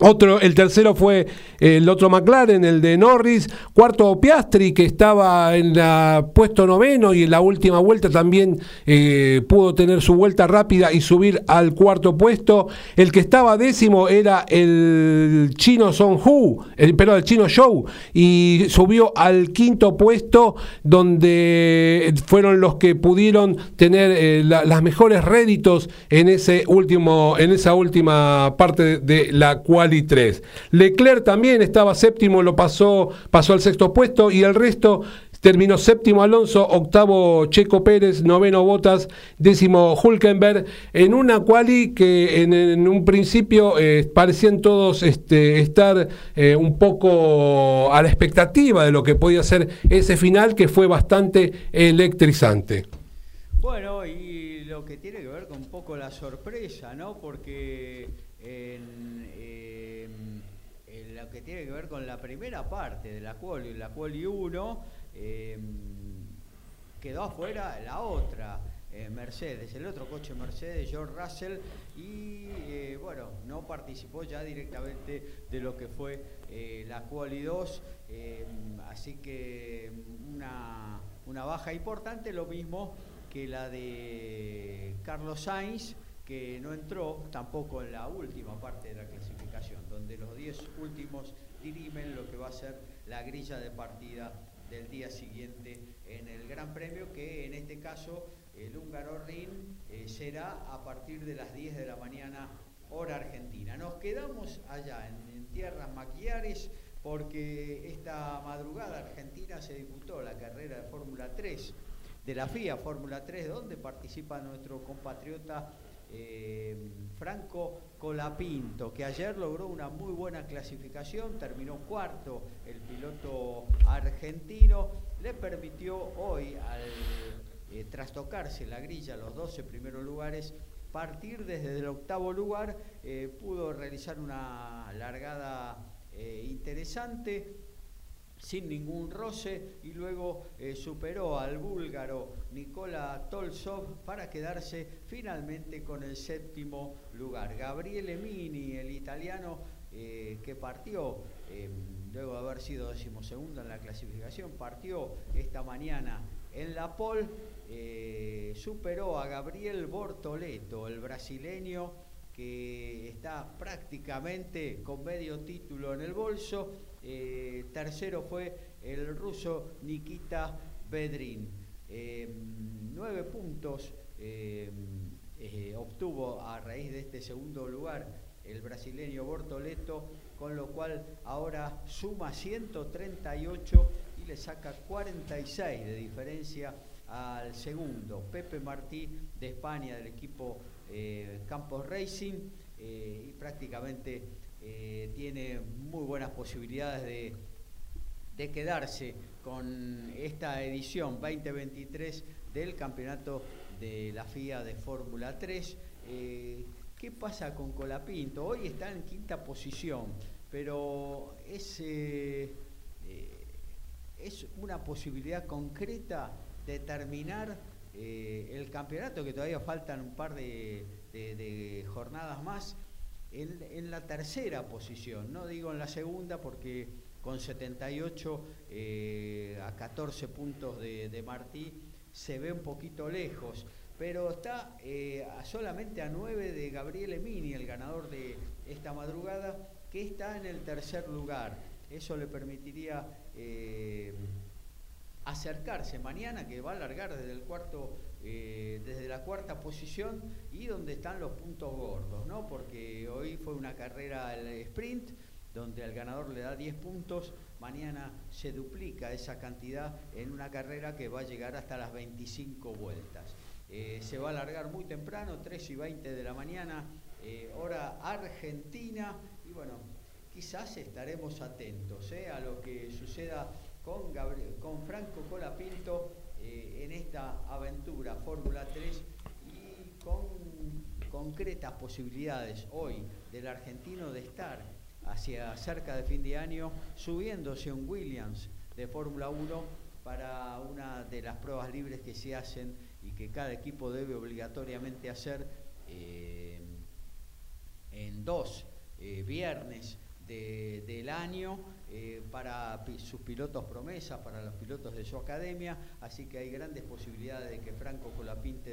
Otro, el tercero fue el otro McLaren, el de Norris. Cuarto Piastri, que estaba en la puesto noveno y en la última vuelta también eh, pudo tener su vuelta rápida y subir al cuarto puesto. El que estaba décimo era el chino Song Hu, el, perdón, el chino Show, y subió al quinto puesto, donde fueron los que pudieron tener eh, las mejores réditos en ese último, en esa última parte de la cual y 3. Leclerc también estaba séptimo, lo pasó, pasó al sexto puesto y el resto terminó séptimo Alonso, octavo Checo Pérez, noveno Botas, décimo Hulkenberg, en una quali que en, un principio eh, parecían todos este, estar eh, un poco a la expectativa de lo que podía ser ese final que fue bastante electrizante. Bueno, y lo que tiene que ver con un poco la sorpresa, ¿no? Porque en tiene que ver con la primera parte de la quali, la quali 1, em, quedó afuera la otra. Eh, Mercedes, el otro coche Mercedes, George Russell, y eh, bueno, no participó ya directamente de lo que fue eh, la Quali 2, em, así que una, una baja importante, lo mismo que la de Carlos Sainz, que no entró tampoco en la última parte de la clasificación, donde los 10 últimos dirimen lo que va a ser la grilla de partida del día siguiente en el Gran Premio, que en este caso el húngaro Rin eh, será a partir de las 10 de la mañana hora argentina. Nos quedamos allá en, en tierras maquiares porque esta madrugada argentina se disputó la carrera de Fórmula 3 de la FIA Fórmula 3, donde participa nuestro compatriota eh, Franco Colapinto, que ayer logró una muy buena clasificación, terminó cuarto el piloto argentino, le permitió hoy, al eh, trastocarse la grilla, los 12 primeros lugares, partir desde el octavo lugar, eh, pudo realizar una largada eh, interesante sin ningún roce y luego eh, superó al búlgaro Nikola Tolsov para quedarse finalmente con el séptimo lugar. Gabriele Mini, el italiano que partió luego de haber sido decimosegundo en la clasificación, partió esta mañana en la pole eh, superó a Gabriel Bortoleto, el brasileño que está prácticamente con medio título en el bolso. Eh, tercero fue el ruso Nikita Bedrin. Eh, nueve puntos obtuvo a raíz de este segundo lugar el brasileño Bortoleto, con lo cual ahora suma 138 y le saca 46 de diferencia al segundo, Pepe Martí de España, del equipo eh, Campos Racing, eh, y prácticamente eh, tiene muy buenas posibilidades de, de, quedarse con esta edición 2023 del campeonato de la FIA de Fórmula 3. ¿Qué pasa con Colapinto? Hoy está en quinta posición, pero es, es una posibilidad concreta determinar eh, el campeonato, que todavía faltan un par de, jornadas más, en, la tercera posición, no digo en la segunda porque con 78 eh, a 14 puntos de, Martí se ve un poquito lejos, pero está eh, solamente a 9 de Gabriel Emini, el ganador de esta madrugada, que está en el tercer lugar. Eso le permitiría acercarse mañana, que va a alargar desde el cuarto, eh, desde la cuarta posición y donde están los puntos gordos, ¿no? Porque hoy fue una carrera el sprint, donde al ganador le da 10 puntos, mañana se duplica esa cantidad en una carrera que va a llegar hasta las 25 vueltas. Eh, se va a alargar muy temprano, 3 y 20 de la mañana, eh, hora argentina, y bueno, quizás estaremos atentos a lo que suceda con, con Franco Colapinto eh, en esta aventura Fórmula 3 y con concretas posibilidades hoy del argentino de estar hacia cerca de fin de año subiéndose un Williams de Fórmula 1 para una de las pruebas libres que se hacen y que cada equipo debe obligatoriamente hacer eh, en dos eh, viernes del año eh, para sus pilotos promesas, para los pilotos de su academia, así que hay grandes posibilidades de que Franco Colapinto,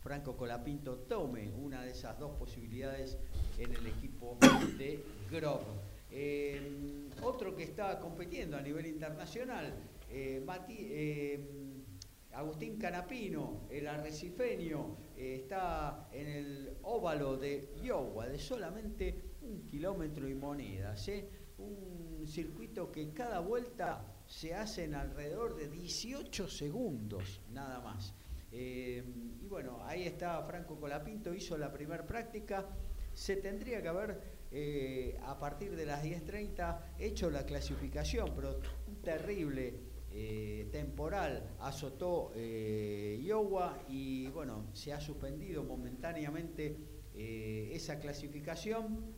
Franco Colapinto tome una de esas dos posibilidades en el equipo de Grove. Eh, otro que está compitiendo a nivel internacional, eh, Agustín Canapino, el arrecifeño, está en el óvalo de Iowa, de solamente un kilómetro y monedas un circuito que cada vuelta se hace en alrededor de 18 segundos, nada más. Eh, y bueno, ahí está Franco Colapinto, hizo la primera práctica. Se tendría que haber, eh, a partir de las 10.30, hecho la clasificación, pero un terrible eh, temporal azotó Iowa y bueno, se ha suspendido momentáneamente esa clasificación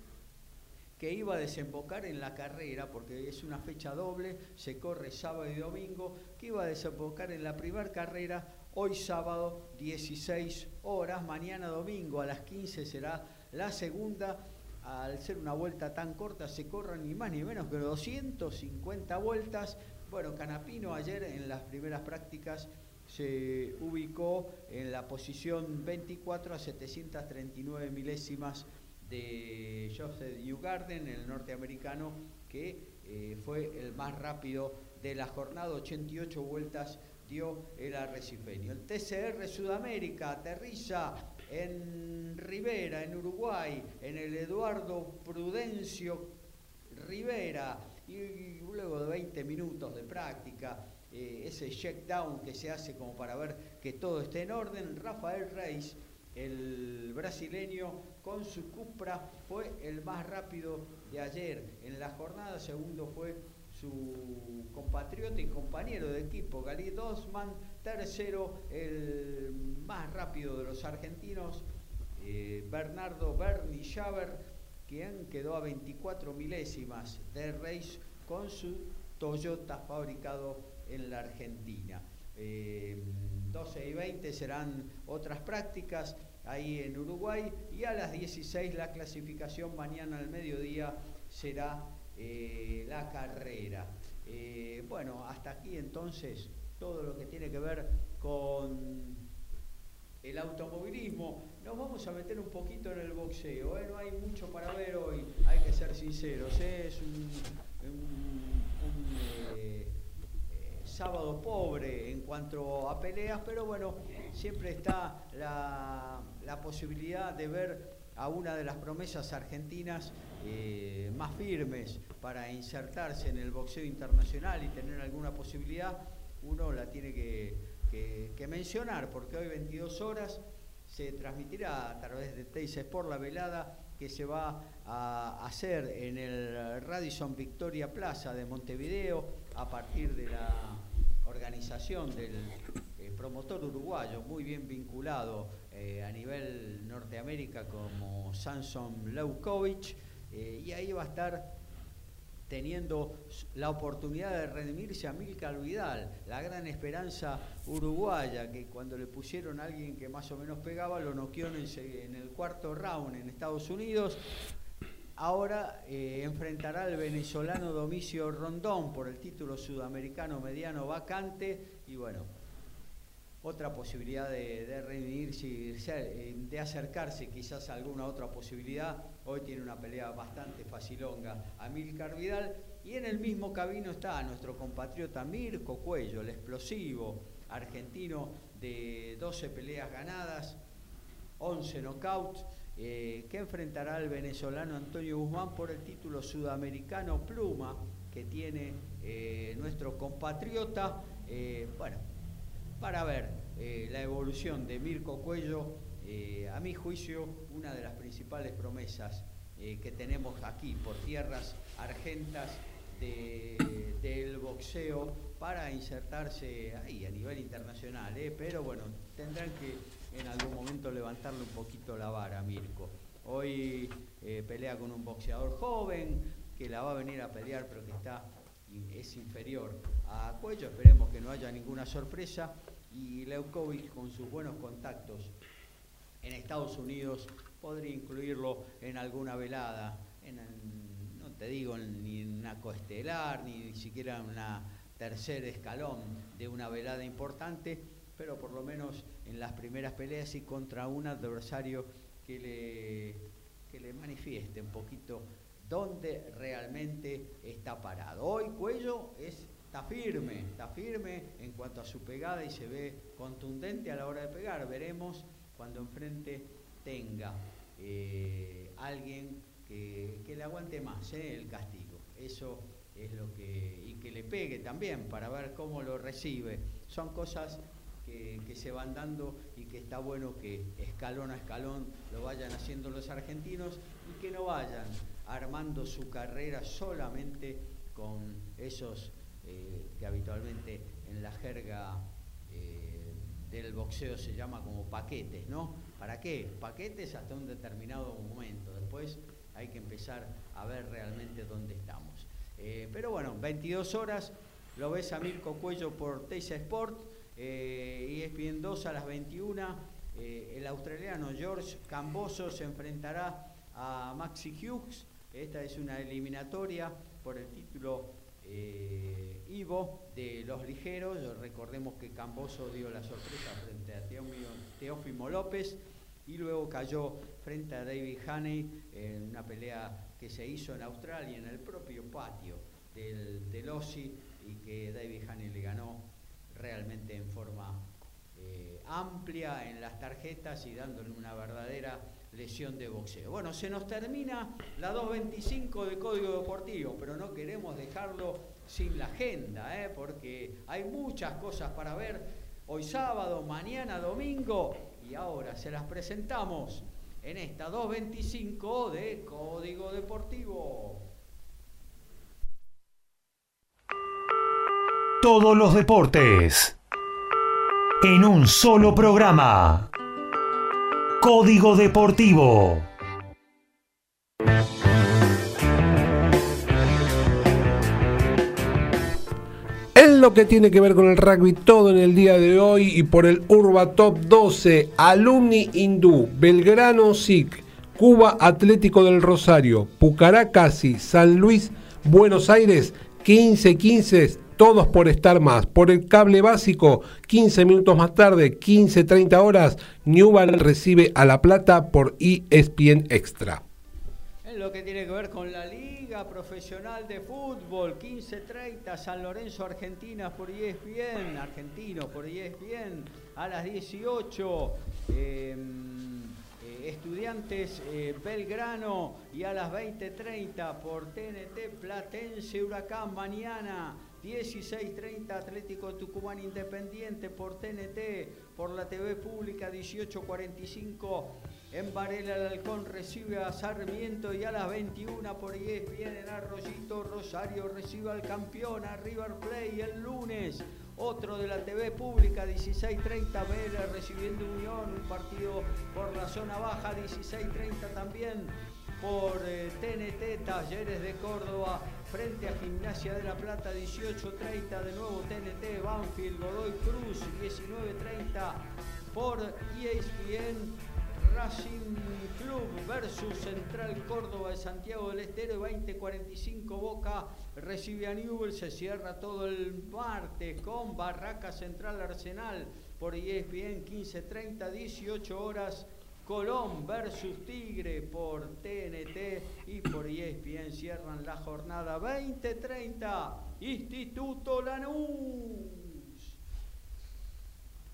que iba a desembocar en la carrera, porque es una fecha doble, se corre sábado y domingo, que iba a desembocar en la primera carrera, hoy sábado 16 horas, mañana domingo a las 15 será la segunda. Al ser una vuelta tan corta se corren ni más ni menos que 250 vueltas. Bueno, Canapino ayer en las primeras prácticas se ubicó en la posición 24 a 739 milésimas de Joseph Ugarden, el norteamericano, que eh, fue el más rápido de la jornada, 88 vueltas dio el arrecifeño. El TCR Sudamérica aterriza en Rivera, en Uruguay, en el Eduardo Prudencio Rivera, y, luego de 20 minutos de práctica, eh, ese check down que se hace como para ver que todo esté en orden, Rafael Reis, el brasileño, con su Cupra fue el más rápido de ayer en la jornada. Segundo fue su compatriota y compañero de equipo, Gali Dosman. Tercero, el más rápido de los argentinos, Bernardo Bernie Schaber, quien quedó a 24 milésimas de race con su Toyota fabricado en la Argentina. 12 y 20 serán otras prácticas ahí en Uruguay y a las 16 la clasificación mañana al mediodía será eh, la carrera. Eh, bueno, hasta aquí entonces todo lo que tiene que ver con el automovilismo. Nos vamos a meter un poquito en el boxeo. ¿eh? No hay mucho para ver hoy, hay que ser sinceros. Es un, sábado pobre en cuanto a peleas, pero bueno, siempre está la, la posibilidad de ver a una de las promesas argentinas eh, más firmes para insertarse en el boxeo internacional y tener alguna posibilidad, uno la tiene que, mencionar, porque hoy 22 horas se transmitirá a través de Teis Sport la velada que se va a hacer en el Radisson Victoria Plaza de Montevideo a partir de la organización del eh, promotor uruguayo muy bien vinculado eh, a nivel Norteamérica como Samson Leukovic eh, y ahí va a estar teniendo la oportunidad de redimirse a Milcar Vidal, la gran esperanza uruguaya, que cuando le pusieron a alguien que más o menos pegaba, lo noqueó en el, cuarto round en Estados Unidos. Ahora eh, enfrentará al venezolano Domicio Rondón por el título sudamericano mediano vacante y bueno, otra posibilidad de, de redimirse, de acercarse quizás a alguna otra posibilidad Hoy tiene una pelea bastante facilonga a Milcar Vidal. Y en el mismo camino está nuestro compatriota Mirko Cuello, el explosivo argentino de 12 peleas ganadas, 11 knockouts, eh, que enfrentará al venezolano Antonio Guzmán por el título sudamericano Pluma que tiene eh, nuestro compatriota. Eh, bueno, para ver la evolución de Mirko Cuello eh, a mi juicio, una de las principales promesas eh, que tenemos aquí por tierras argentas del boxeo para insertarse ahí a nivel internacional, ¿eh? pero bueno, tendrán que en algún momento levantarle un poquito la vara, Mirko. Hoy pelea con un boxeador joven que la va a venir a pelear, pero que está es inferior a Cuello. Esperemos que no haya ninguna sorpresa. Y Leukovic, con sus buenos contactos en Estados Unidos, podría incluirlo en alguna velada, no te digo ni en una coestelar, ni siquiera en una tercer escalón de una velada importante, pero por lo menos en las primeras peleas y contra un adversario que le, que le manifieste un poquito dónde realmente está parado. Hoy Cuello está firme, está firme en cuanto a su pegada y se ve contundente a la hora de pegar. Veremos cuando enfrente tenga eh, alguien que, le aguante más eh, el castigo. Eso es lo que. y que le pegue también para ver cómo lo recibe. Son cosas que, se van dando y que está bueno que escalón a escalón lo vayan haciendo los argentinos y que no vayan armando su carrera solamente con esos eh, que habitualmente en la jerga del boxeo se llama como paquetes, ¿no? ¿Para qué? Paquetes hasta un determinado momento. Después hay que empezar a ver realmente dónde estamos. Eh, pero bueno, 22 horas, lo ves a Mirko Cuello por Teisa Sport, eh, y es bien 2 a las 21. Eh, el australiano George Camboso se enfrentará a Maxi Hughes. Esta es una eliminatoria por el título eh, Ivo de los ligeros, recordemos que Camboso dio la sorpresa frente a Teófimo López y luego cayó frente a David Haney en una pelea que se hizo en Australia, en el propio patio del, del y que David Haney le ganó realmente en forma eh, amplia en las tarjetas y dándole una verdadera lesión de boxeo. Bueno, se nos termina la 225 de Código Deportivo, pero no queremos dejarlo sin la agenda, ¿eh? porque hay muchas cosas para ver hoy sábado, mañana domingo, y ahora se las presentamos en esta 225 de Código Deportivo. Todos los deportes en un solo programa. Código Deportivo. Lo que tiene que ver con el rugby, todo en el día de hoy y por el Urba Top 12, Alumni Hindú, Belgrano SIC, Cuba Atlético del Rosario, Pucará Casi, San Luis, Buenos Aires, 15-15, todos por estar más. Por el cable básico, 15 minutos más tarde, 15-30 horas, Newell recibe a La Plata por ESPN Extra. Lo que tiene que ver con la Liga Profesional de Fútbol, 15.30, San Lorenzo, Argentina por ESPN, argentino por ESPN, a las 18. Estudiantes eh, Belgrano y a las 20.30 por TNT Platense Huracán mañana 16.30 Atlético Tucumán Independiente por TNT, por la TV Pública 18.45 en Varela el Halcón recibe a Sarmiento y a las 21 por ESPN en Arroyito Rosario recibe al campeón a River Play el lunes otro de la TV pública, 16.30 Vélez recibiendo Unión, un partido por la zona baja, 16.30 también por TNT eh, Talleres de Córdoba frente a Gimnasia de la Plata 18.30 de nuevo TNT Banfield Godoy Cruz 19.30 por ESPN Racing Club versus Central Córdoba de Santiago del Estero 2045 Boca recibe a Newell, se cierra todo el martes con Barraca Central Arsenal por ESPN 15.30, 18 horas. Colón versus Tigre por TNT y por ESPN cierran la jornada 20.30. Instituto Lanús.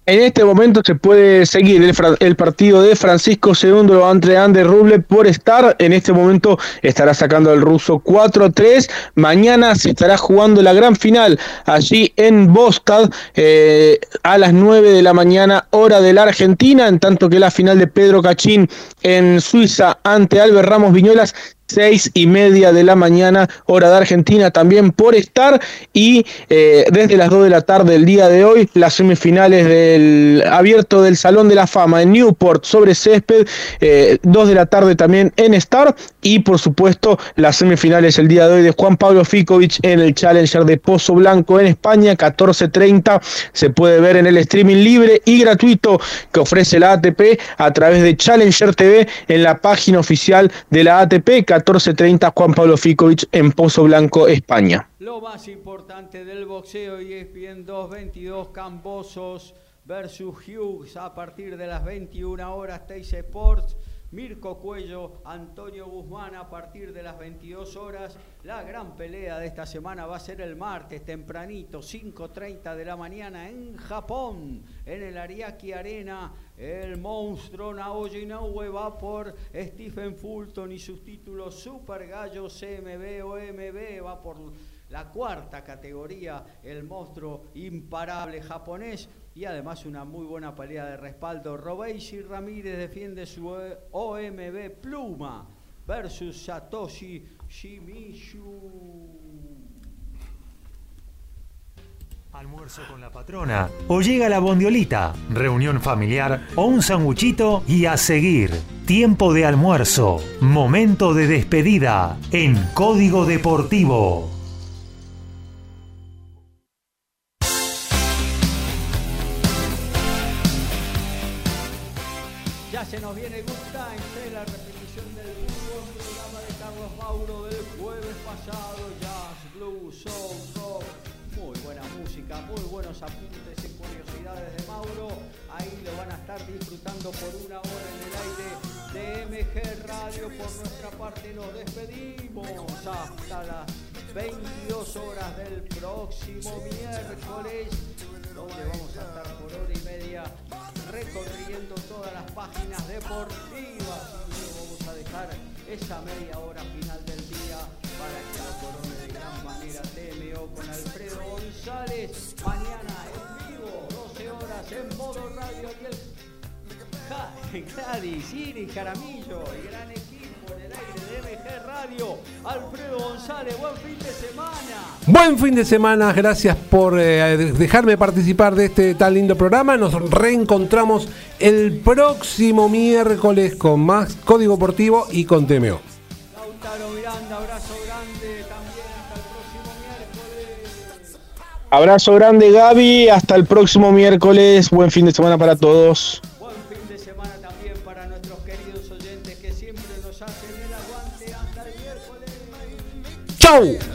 En este momento se puede seguir el, partido de Francisco II ante Ander Ruble por estar. En este momento estará sacando el ruso 4-3. Mañana se estará jugando la gran final allí en Bostad eh, a las 9 de la mañana, hora de la Argentina. En tanto que la final de Pedro Cachín en Suiza ante Albert Ramos Viñolas seis y media de la mañana, hora de Argentina, también por estar. Y eh, desde las 2 de la tarde del día de hoy, las semifinales del abierto del Salón de la Fama en Newport sobre césped, eh, 2 de la tarde también en Star. Y por supuesto, las semifinales el día de hoy de Juan Pablo Ficovich en el Challenger de Pozo Blanco en España, 14.30. Se puede ver en el streaming libre y gratuito que ofrece la ATP a través de Challenger TV en la página oficial de la ATP. 14.30 Juan Pablo Ficovich en Pozo Blanco, España. Lo más importante del boxeo y es bien 222 Cambosos versus Hughes a partir de las 21 horas Teis Sports. Mirko Cuello, Antonio Guzmán a partir de las 22 horas. La gran pelea de esta semana va a ser el martes tempranito, 5.30 de la mañana en Japón, en el Ariaki Arena. El monstruo Naoya Inoue va por Stephen Fulton y sus títulos Super Gallo CMB o MB, va por la cuarta categoría, el monstruo imparable japonés y además una muy buena pelea de respaldo. Robeishi Ramírez defiende su OMB Pluma versus Satoshi Shimizu. Almuerzo con la patrona. O llega la bondiolita, reunión familiar o un sanguchito y a seguir. Tiempo de almuerzo. Momento de despedida en Código Deportivo. Se nos viene Times, la repetición del buen programa de Carlos Mauro del jueves pasado, jazz, blues, soul, rock, muy buena música, muy buenos apuntes y curiosidades de Mauro, ahí lo van a estar disfrutando por una hora en el aire de MG Radio, por nuestra parte nos despedimos hasta las 22 horas del próximo miércoles, donde vamos a estar por hora y media recorriendo todas las páginas deportivas. Y vamos a dejar esa media hora final del día para que la corone de gran manera TMO con Alfredo González. Mañana en vivo, 12 horas en modo radio. Y el Gladys, Iris, Jaramillo, el gran aire de MG Radio. Alfredo González, buen fin de semana. Buen fin de semana, gracias por eh, dejarme participar de este tan lindo programa. Nos reencontramos el próximo miércoles con más Código Deportivo y con TMO. Lautaro Miranda, abrazo grande también hasta el próximo miércoles. Abrazo grande Gaby, hasta el próximo miércoles. Buen fin de semana para todos. Queridos oyentes